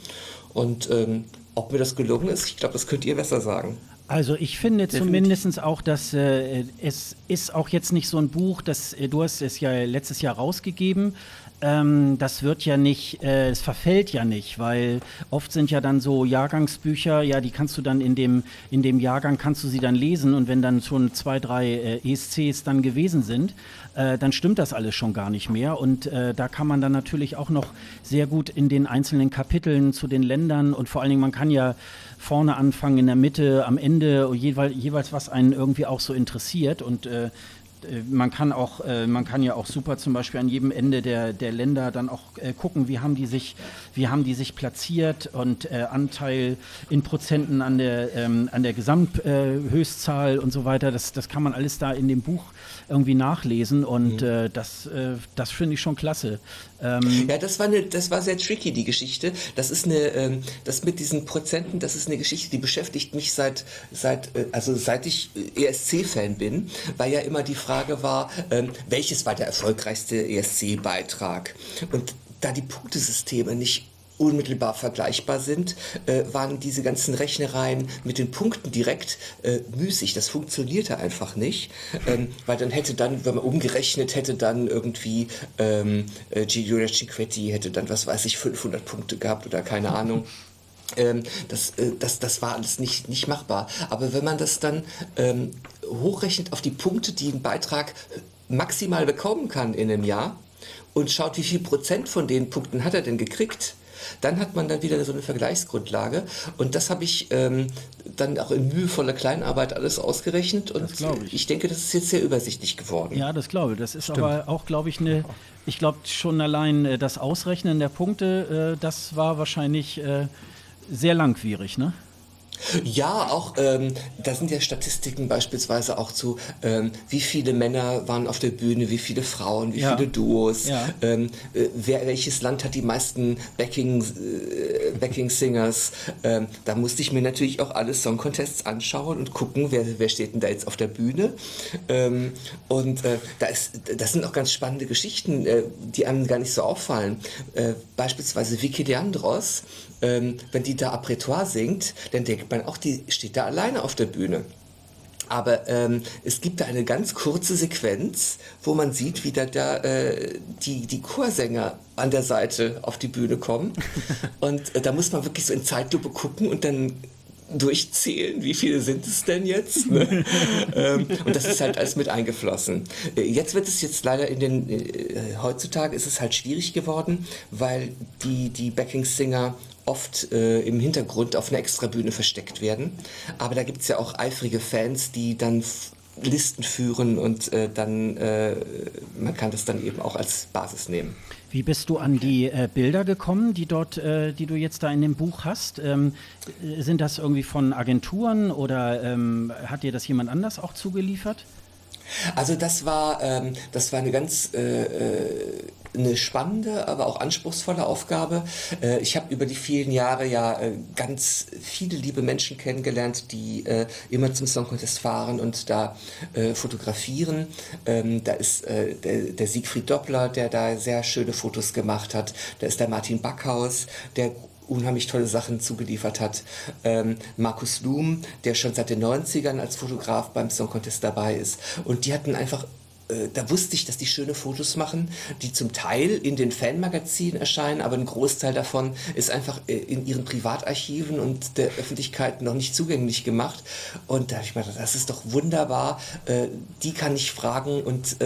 Und ähm, ob mir das gelungen ist, ich glaube, das könnt ihr besser sagen. Also ich finde zumindest auch, dass äh, es ist auch jetzt nicht so ein Buch, das äh, du hast es ja letztes Jahr rausgegeben. Ähm, das wird ja nicht, äh, es verfällt ja nicht, weil oft sind ja dann so Jahrgangsbücher, ja, die kannst du dann in dem, in dem Jahrgang kannst du sie dann lesen und wenn dann schon zwei, drei äh, ESCs dann gewesen sind, äh, dann stimmt das alles schon gar nicht mehr. Und äh, da kann man dann natürlich auch noch sehr gut in den einzelnen Kapiteln zu den Ländern und vor allen Dingen, man kann ja vorne anfangen, in der Mitte, am Ende, jeweils, jeweils was einen irgendwie auch so interessiert. Und äh, man kann auch, äh, man kann ja auch super zum Beispiel an jedem Ende der, der Länder dann auch äh, gucken, wie haben die sich, wie haben die sich platziert und äh, Anteil in Prozenten an der, ähm, an der Gesamthöchstzahl und so weiter. Das, das kann man alles da in dem Buch irgendwie nachlesen und mhm. äh, das, äh, das finde ich schon klasse. Ähm ja, das war, eine, das war sehr tricky, die Geschichte. Das ist eine, ähm, das mit diesen Prozenten, das ist eine Geschichte, die beschäftigt mich seit, seit äh, also seit ich ESC-Fan bin, weil ja immer die Frage war, ähm, welches war der erfolgreichste ESC-Beitrag? Und da die Punktesysteme nicht unmittelbar vergleichbar sind, äh, waren diese ganzen Rechnereien mit den Punkten direkt äh, müßig. Das funktionierte einfach nicht, ähm, weil dann hätte dann, wenn man umgerechnet hätte, dann irgendwie ähm, äh, Giulio Cinquetti hätte dann, was weiß ich, 500 Punkte gehabt oder keine Ahnung. Ähm, das, äh, das, das war alles nicht, nicht machbar. Aber wenn man das dann ähm, hochrechnet auf die Punkte, die ein Beitrag maximal bekommen kann in einem Jahr und schaut, wie viel Prozent von den Punkten hat er denn gekriegt, dann hat man dann wieder so eine Vergleichsgrundlage und das habe ich ähm, dann auch in mühevoller Kleinarbeit alles ausgerechnet und ich. ich. denke, das ist jetzt sehr übersichtlich geworden. Ja, das glaube ich. Das ist Stimmt. aber auch, glaube ich, eine, ich glaube schon allein äh, das Ausrechnen der Punkte, äh, das war wahrscheinlich äh, sehr langwierig, ne? Ja, auch ähm, da sind ja Statistiken beispielsweise auch zu, ähm, wie viele Männer waren auf der Bühne, wie viele Frauen, wie ja. viele Duos, ja. ähm, äh, wer, welches Land hat die meisten Backing, äh, Backing Singers. Ähm, da musste ich mir natürlich auch alle Song Contests anschauen und gucken, wer, wer steht denn da jetzt auf der Bühne. Ähm, und äh, da ist, das sind auch ganz spannende Geschichten, äh, die einem gar nicht so auffallen. Äh, beispielsweise Vicky Deandros, ähm, wenn die da Apretoire singt, dann denkt man auch, die steht da alleine auf der Bühne. Aber ähm, es gibt da eine ganz kurze Sequenz, wo man sieht, wie da, da äh, die, die Chorsänger an der Seite auf die Bühne kommen. Und äh, da muss man wirklich so in Zeitlupe gucken und dann durchzählen, wie viele sind es denn jetzt? Ne? ähm, und das ist halt alles mit eingeflossen. Äh, jetzt wird es jetzt leider in den, äh, heutzutage ist es halt schwierig geworden, weil die, die Backing-Singer oft äh, im Hintergrund auf einer Extrabühne versteckt werden. Aber da gibt es ja auch eifrige Fans, die dann Listen führen und äh, dann äh, man kann das dann eben auch als Basis nehmen. Wie bist du an die äh, Bilder gekommen, die dort, äh, die du jetzt da in dem Buch hast? Ähm, sind das irgendwie von Agenturen oder ähm, hat dir das jemand anders auch zugeliefert? Also das war, ähm, das war eine ganz äh, äh, eine spannende, aber auch anspruchsvolle Aufgabe. Äh, ich habe über die vielen Jahre ja äh, ganz viele liebe Menschen kennengelernt, die äh, immer zum Song Contest fahren und da fotografieren. Ähm, da ist der, Siegfried Doppler, der da sehr schöne Fotos gemacht hat. Da ist der Martin Backhaus, der unheimlich tolle Sachen zugeliefert hat. Ähm, Markus Blum, der schon seit den 90ern als Fotograf beim Song Contest dabei ist. Und die hatten einfach äh, da wusste ich, dass die schöne Fotos machen, die zum Teil in den Fanmagazinen erscheinen, aber ein Großteil davon ist einfach äh, in ihren Privatarchiven und der Öffentlichkeit noch nicht zugänglich gemacht. Und da habe ich mir gedacht, das ist doch wunderbar, äh, die kann ich fragen und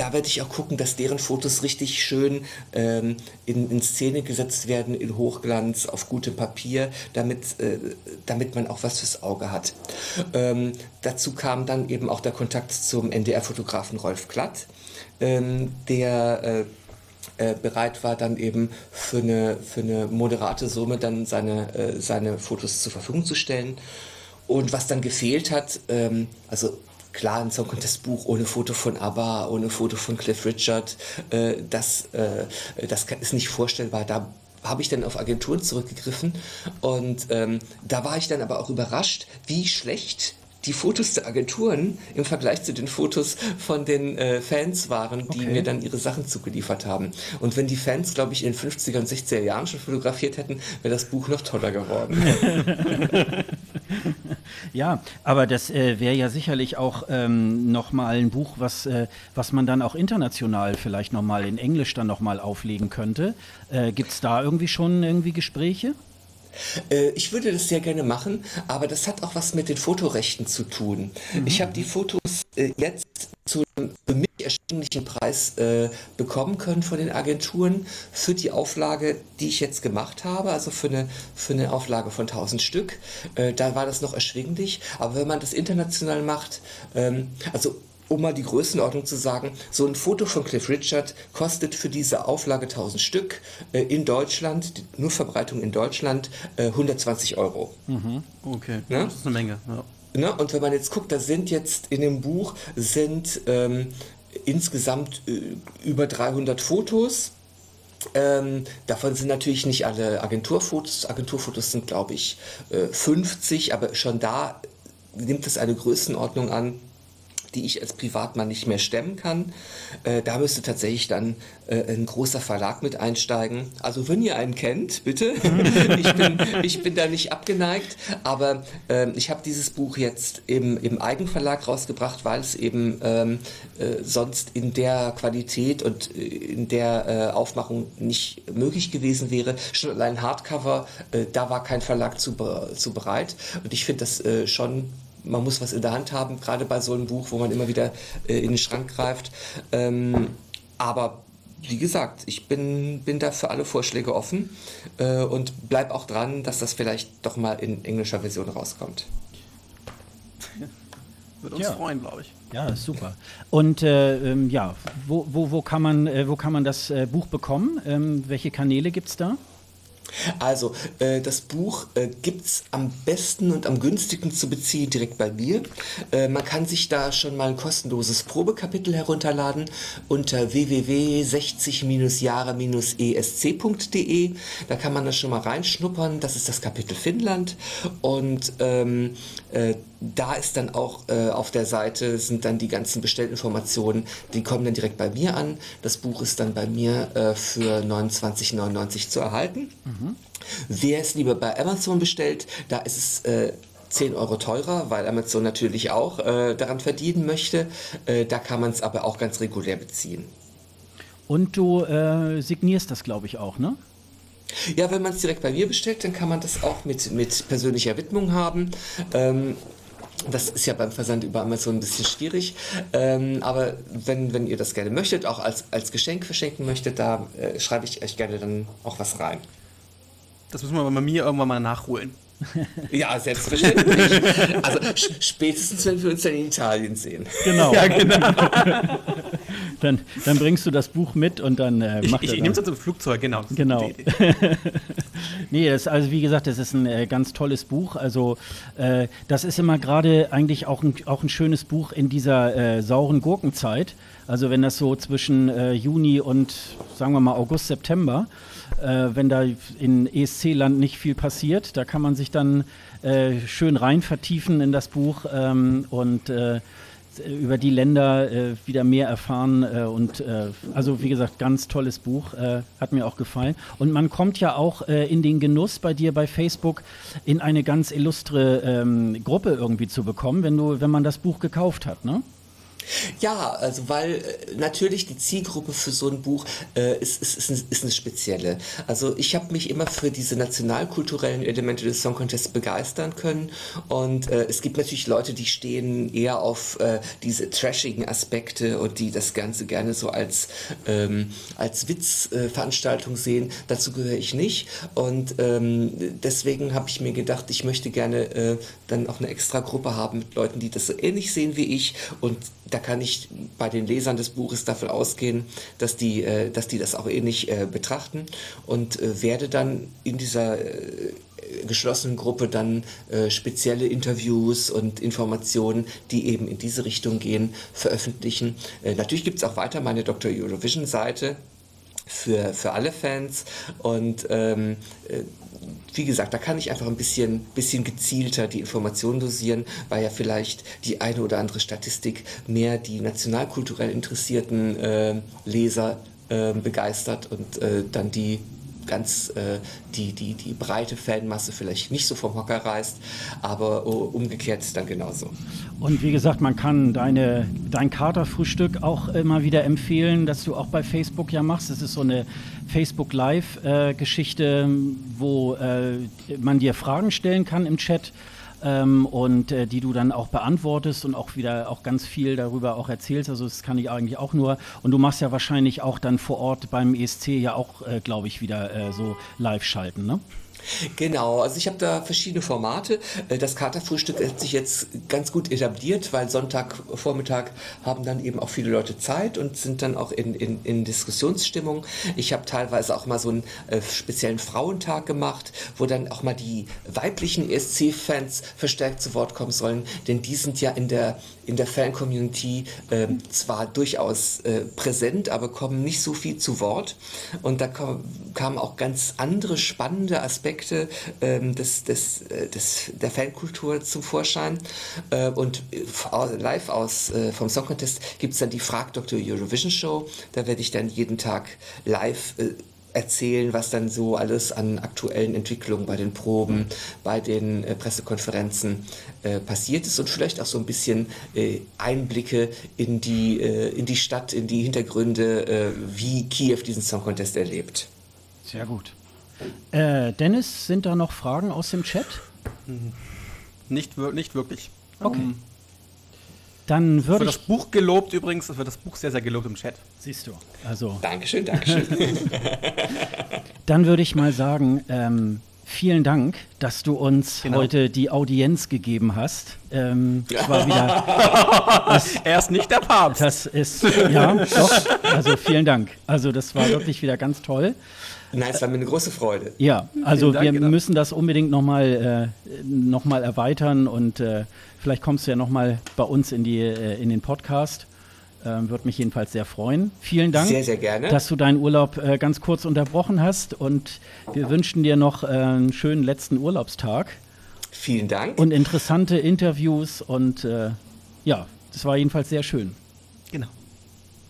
da werde ich auch gucken, dass deren Fotos richtig schön ähm, in, in, Szene gesetzt werden, in Hochglanz, auf gutem Papier, damit, äh, damit man auch was fürs Auge hat. Ähm, dazu kam dann eben auch der Kontakt zum NDR-Fotografen Rolf Klatt, ähm, der äh, äh, bereit war, dann eben für eine, für eine moderate Summe dann seine, äh, seine Fotos zur Verfügung zu stellen. Und was dann gefehlt hat, ähm, also klar, ein Song Contest Buch ohne Foto von ABBA, ohne Foto von Cliff Richard, äh, das, äh, das ist nicht vorstellbar. Da habe ich dann auf Agenturen zurückgegriffen und ähm, da war ich dann aber auch überrascht, wie schlecht die Fotos der Agenturen im Vergleich zu den Fotos von den äh, Fans waren, die okay. mir dann ihre Sachen zugeliefert haben. Und wenn die Fans, glaube ich, in den 50er und 60er Jahren schon fotografiert hätten, wäre das Buch noch toller geworden. ja, aber das äh, wäre ja sicherlich auch ähm, nochmal ein Buch, was, äh, was man dann auch international vielleicht nochmal in Englisch dann nochmal auflegen könnte. Äh, Gibt es da irgendwie schon irgendwie Gespräche? Äh, ich würde das sehr gerne machen, aber das hat auch was mit den Fotorechten zu tun. Mhm. Ich habe die Fotos äh, jetzt zu einem für mich erschwinglichen Preis äh, bekommen können von den Agenturen für die Auflage, die ich jetzt gemacht habe, also für eine, für eine Auflage von 1000 Stück. Äh, da war das noch erschwinglich, aber wenn man das international macht, ähm, also um mal die Größenordnung zu sagen, so ein Foto von Cliff Richard kostet für diese Auflage 1000 Stück äh, in Deutschland, nur Verbreitung in Deutschland, äh, 120 Euro. Mhm. Okay, ne? das ist eine Menge. Ja. Ne? Und wenn man jetzt guckt, da sind jetzt in dem Buch sind ähm, insgesamt äh, über 300 Fotos. Ähm, davon sind natürlich nicht alle Agenturfotos. Agenturfotos sind, glaube ich, 50, äh, aber schon da nimmt es eine Größenordnung an, die ich als Privatmann nicht mehr stemmen kann. Äh, da müsste tatsächlich dann äh, ein großer Verlag mit einsteigen. Also wenn ihr einen kennt, bitte. ich, bin, ich bin da nicht abgeneigt, aber äh, ich habe dieses Buch jetzt im, im Eigenverlag rausgebracht, weil es eben ähm, äh, sonst in der Qualität und äh, in der äh, Aufmachung nicht möglich gewesen wäre. Schon allein Hardcover, da war kein Verlag zu, zu bereit. Und ich finde das schon man muss was in der Hand haben, gerade bei so einem Buch, wo man immer wieder äh, in den Schrank greift. Ähm, aber wie gesagt, ich bin, bin da für alle Vorschläge offen äh, und bleib auch dran, dass das vielleicht doch mal in englischer Version rauskommt. Würde uns ja. freuen, glaube ich. Ja, super. Und äh, ähm, ja, wo, wo, wo, kann man, äh, wo kann man das äh, Buch bekommen? Ähm, welche Kanäle gibt es da? Also, äh, das Buch äh, gibt es am besten und am günstigsten zu beziehen direkt bei mir. Äh, man kann sich da schon mal ein kostenloses Probekapitel herunterladen unter www.60-jahre-esc.de. Da kann man da schon mal reinschnuppern. Das ist das Kapitel Finnland. Und ähm, äh, da ist dann auch äh, auf der Seite sind dann die ganzen Bestellinformationen, die kommen dann direkt bei mir an. Das Buch ist dann bei mir äh, für 29,99 zu erhalten. Mhm. Wer es lieber bei Amazon bestellt, da ist es äh, 10 Euro teurer, weil Amazon natürlich auch äh, daran verdienen möchte. Äh, da kann man es aber auch ganz regulär beziehen. Und du äh, signierst das, glaube ich, auch, ne? Ja, wenn man es direkt bei mir bestellt, dann kann man das auch mit, mit persönlicher Widmung haben. Ähm, das ist ja beim Versand über Amazon ein bisschen schwierig. Ähm, aber wenn, wenn ihr das gerne möchtet, auch als, als Geschenk verschenken möchtet, da äh, schreibe ich euch gerne dann auch was rein. Das müssen wir bei mir irgendwann mal nachholen. Ja, selbstverständlich. also spätestens, wenn wir uns dann in Italien sehen. Genau. Ja, genau. dann, dann bringst du das Buch mit und dann äh, macht Ich, ich, ich nehme es zum Flugzeug, genau. Genau. Nee, das, also wie gesagt, das ist ein äh, ganz tolles Buch. Also äh, das ist immer gerade eigentlich auch ein, auch ein schönes Buch in dieser äh, sauren Gurkenzeit. Also wenn das so zwischen äh, Juni und sagen wir mal August, September äh, wenn da in ESC-Land nicht viel passiert. Da kann man sich dann äh, schön rein vertiefen in das Buch ähm, und äh, über die Länder äh, wieder mehr erfahren äh, und äh, also wie gesagt ganz tolles Buch äh, hat mir auch gefallen. Und man kommt ja auch äh, in den Genuss bei dir bei Facebook in eine ganz illustre ähm, Gruppe irgendwie zu bekommen wenn du wenn man das Buch gekauft hat ne ja, also weil äh, natürlich die Zielgruppe für so ein Buch äh, ist, ist, ist, ist eine spezielle. Also ich habe mich immer für diese nationalkulturellen Elemente des Song Contests begeistern können und äh, es gibt natürlich Leute, die stehen eher auf äh, diese trashigen Aspekte und die das Ganze gerne so als, ähm, als Witzveranstaltung sehen. Dazu gehöre ich nicht und ähm, deswegen habe ich mir gedacht, ich möchte gerne äh, dann auch eine extra Gruppe haben mit Leuten, die das so ähnlich sehen wie ich und da kann ich bei den Lesern des Buches davon ausgehen, dass die, äh, dass die das auch ähnlich äh, betrachten und äh, werde dann in dieser äh, geschlossenen Gruppe dann äh, spezielle Interviews und Informationen, die eben in diese Richtung gehen, veröffentlichen. Äh, natürlich gibt es auch weiter meine Dr. Eurovision-Seite für, für alle Fans. Und ähm, äh, wie gesagt, da kann ich einfach ein bisschen, bisschen gezielter die Informationen dosieren, weil ja vielleicht die eine oder andere Statistik mehr die nationalkulturell interessierten äh, Leser äh, begeistert und äh, dann die ganz äh, die, die, die breite Fanmasse vielleicht nicht so vom Hocker reißt, aber uh, umgekehrt dann genauso. Und wie gesagt, man kann deine, dein Katerfrühstück auch immer wieder empfehlen, dass du auch bei Facebook ja machst. Es ist so eine Facebook Live-Geschichte, äh, wo äh, man dir Fragen stellen kann im Chat ähm, und äh, die du dann auch beantwortest und auch wieder auch ganz viel darüber auch erzählst. Also das kann ich eigentlich auch nur. Und du machst ja wahrscheinlich auch dann vor Ort beim ESC ja auch, äh, glaube ich, wieder äh, so live schalten, ne? Genau, also ich habe da verschiedene Formate. Äh, das Katerfrühstück hat sich jetzt ganz gut etabliert, weil Sonntagvormittag haben dann eben auch viele Leute Zeit und sind dann auch in, in, in Diskussionsstimmung. Ich habe teilweise auch mal so einen äh, speziellen Frauentag gemacht, wo dann auch mal die weiblichen ESC-Fans verstärkt zu Wort kommen sollen, denn die sind ja in der, in der Fan-Community äh, zwar durchaus äh, präsent, aber kommen nicht so viel zu Wort. Und da kamen auch ganz andere spannende Aspekte ähm, des, des, äh, des, der Fankultur zum Vorschein. Äh, und live aus äh, vom Song Contest gibt es dann die Frag Dr. Eurovision Show. Da werde ich dann jeden Tag live äh, erzählen, was dann so alles an aktuellen Entwicklungen bei den Proben, bei den äh, Pressekonferenzen äh, passiert ist und vielleicht auch so ein bisschen äh, Einblicke in die, äh, in die Stadt, in die Hintergründe, äh, wie Kiew diesen Song Contest erlebt. Sehr gut. Äh, Dennis, sind da noch Fragen aus dem Chat? Nicht, nicht wirklich. Okay. Um, dann würde ich. das Buch gelobt übrigens, es wird das Buch sehr, sehr gelobt im Chat. Siehst du. Also. Dankeschön, Dankeschön. dann würde ich mal sagen, ähm, vielen Dank, dass du uns genau. heute die Audienz gegeben hast. Ähm, war wieder. Das, er ist nicht der Papst. Das ist, ja, doch. Also vielen Dank. Also, das war wirklich wieder ganz toll. Nein, es war mir eine große Freude. Ja, also Dank, wir genau. müssen das unbedingt nochmal äh, noch erweitern und äh, vielleicht kommst du ja nochmal bei uns in, die, äh, in den Podcast. Ähm, Würde mich jedenfalls sehr freuen. Vielen Dank, sehr, sehr gerne. dass du deinen Urlaub äh, ganz kurz unterbrochen hast und wir wünschen dir noch äh, einen schönen letzten Urlaubstag. Vielen Dank. Und interessante Interviews und äh, ja, das war jedenfalls sehr schön.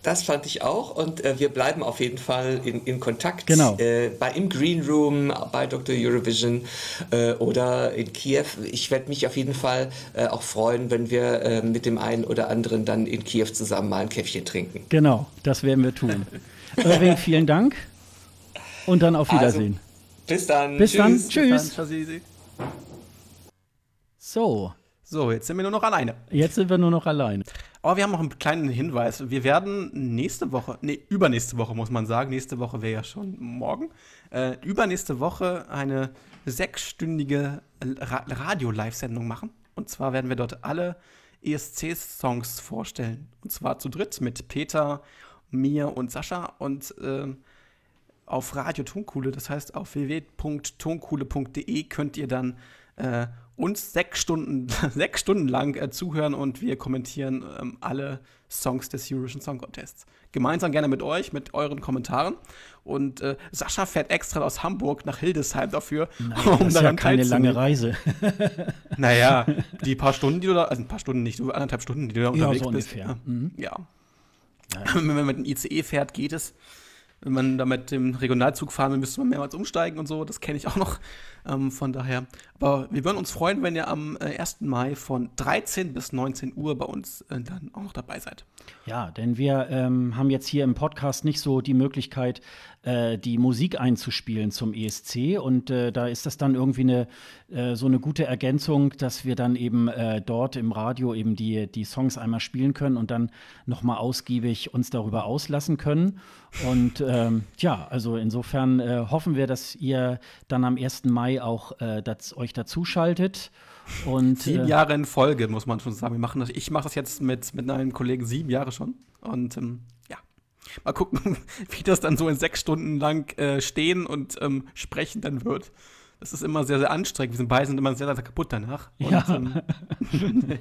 Das fand ich auch und äh, wir bleiben auf jeden Fall in, in Kontakt. Genau. Äh, bei, Im Green Room, bei Dr. Eurovision äh, oder in Kiew. Ich werde mich auf jeden Fall äh, auch freuen, wenn wir äh, mit dem einen oder anderen dann in Kiew zusammen mal ein Käffchen trinken. Genau, das werden wir tun. Irving, vielen Dank und dann auf also, Wiedersehen. Also, bis dann. Bis Tschüss. dann. Tschüss. Bis dann. So. So, jetzt sind wir nur noch alleine. Jetzt sind wir nur noch alleine. Aber wir haben noch einen kleinen Hinweis. Wir werden nächste Woche, nee, übernächste Woche muss man sagen, nächste Woche wäre ja schon morgen, äh, übernächste Woche eine sechsstündige Ra Radio-Live-Sendung machen. Und zwar werden wir dort alle ESC-Songs vorstellen. Und zwar zu dritt mit Peter, mir und Sascha und äh, auf Radio Tonkuhle, das heißt auf www.tonkuhle.de könnt ihr dann äh, uns sechs Stunden, sechs Stunden lang äh, zuhören und wir kommentieren ähm, alle Songs des Eurovision Song Contests. Gemeinsam gerne mit euch, mit euren Kommentaren. Und äh, Sascha fährt extra aus Hamburg nach Hildesheim dafür, Nein, um das ist ja keine lange Reise. naja, die paar Stunden, die du da, also ein paar Stunden nicht, du anderthalb Stunden, die du da unterwegs ja, so bist. Ungefähr. Mhm. Ja. Wenn man mit dem ICE fährt, geht es. Wenn man da mit dem Regionalzug fahren will, müsste man mehrmals umsteigen und so. Das kenne ich auch noch. Ähm, von daher. Aber wir würden uns freuen, wenn ihr am äh, 1. Mai von 13 bis 19 Uhr bei uns äh, dann auch noch dabei seid. Ja, denn wir ähm, haben jetzt hier im Podcast nicht so die Möglichkeit, äh, die Musik einzuspielen zum ESC. Und äh, da ist das dann irgendwie eine, äh, so eine gute Ergänzung, dass wir dann eben äh, dort im Radio eben die, die Songs einmal spielen können und dann nochmal ausgiebig uns darüber auslassen können. Und ähm, ja, also insofern äh, hoffen wir, dass ihr dann am 1. Mai auch das, euch dazuschaltet. Und, sieben Jahre in Folge, muss man schon sagen. Wir machen das, ich mache das jetzt mit, mit einem Kollegen sieben Jahre schon. Und ähm, Mal gucken, wie das dann so in sechs Stunden lang äh, stehen und ähm, sprechen dann wird. Das ist immer sehr, sehr anstrengend. Wir sind beide sind immer sehr, sehr kaputt danach. Und, Ja. ähm,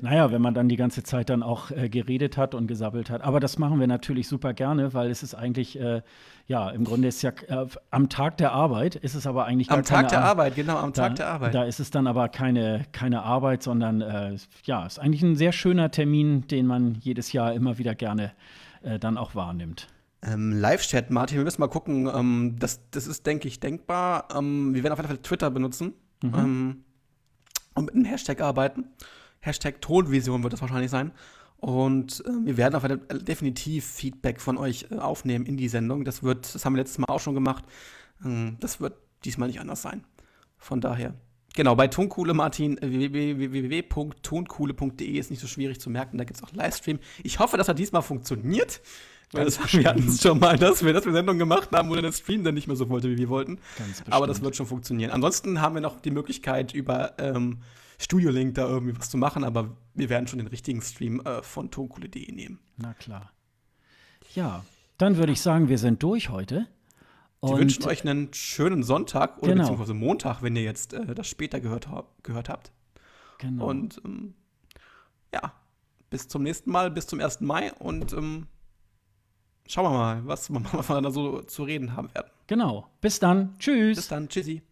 Naja, wenn man dann die ganze Zeit dann auch äh, geredet hat und gesabbelt hat. Aber das machen wir natürlich super gerne, weil es ist eigentlich, äh, ja, im Grunde ist ja äh, am Tag der Arbeit ist es aber eigentlich gar am Tag der Ar- Arbeit, genau, am Da, Tag der Arbeit. Da ist es dann aber keine, keine Arbeit, sondern äh, ja, ist eigentlich ein sehr schöner Termin, den man jedes Jahr immer wieder gerne äh, dann auch wahrnimmt. Ähm, Live-Chat, Martin, wir müssen mal gucken. Ähm, das, das ist, denke ich, denkbar. Ähm, wir werden auf jeden Fall Twitter benutzen ähm, und mit einem Hashtag arbeiten. Hashtag Tonvision wird das wahrscheinlich sein. Und ähm, wir werden auf jeden Fall definitiv Feedback von euch äh, aufnehmen in die Sendung. Das wird, das haben wir letztes Mal auch schon gemacht. Ähm, das wird diesmal nicht anders sein. Von daher. Genau, bei Tonkuhle, Martin, äh, www.tonkuhle.de ist nicht so schwierig zu merken. Da gibt es auch Livestream. Ich hoffe, dass er diesmal funktioniert. Weil das, wir hatten es schon mal, dass wir, dass wir Sendung gemacht haben, wo der Stream dann nicht mehr so wollte, wie wir wollten. Ganz Aber das wird schon funktionieren. Ansonsten haben wir noch die Möglichkeit, über ähm, Studio Link da irgendwie was zu machen, aber wir werden schon den richtigen Stream äh, von tonkuhle.de nehmen. Na klar. Ja, dann würde ich sagen, wir sind durch heute. Und wünschen euch einen schönen Sonntag oder Genau. beziehungsweise Montag, wenn ihr jetzt äh, das später gehört, gehört habt. genau. Und ähm, ja, bis zum nächsten Mal, bis zum 1. Mai und ähm, schauen wir mal, was, wir da so zu reden haben werden. genau. Bis dann. Tschüss. Bis dann, tschüssi.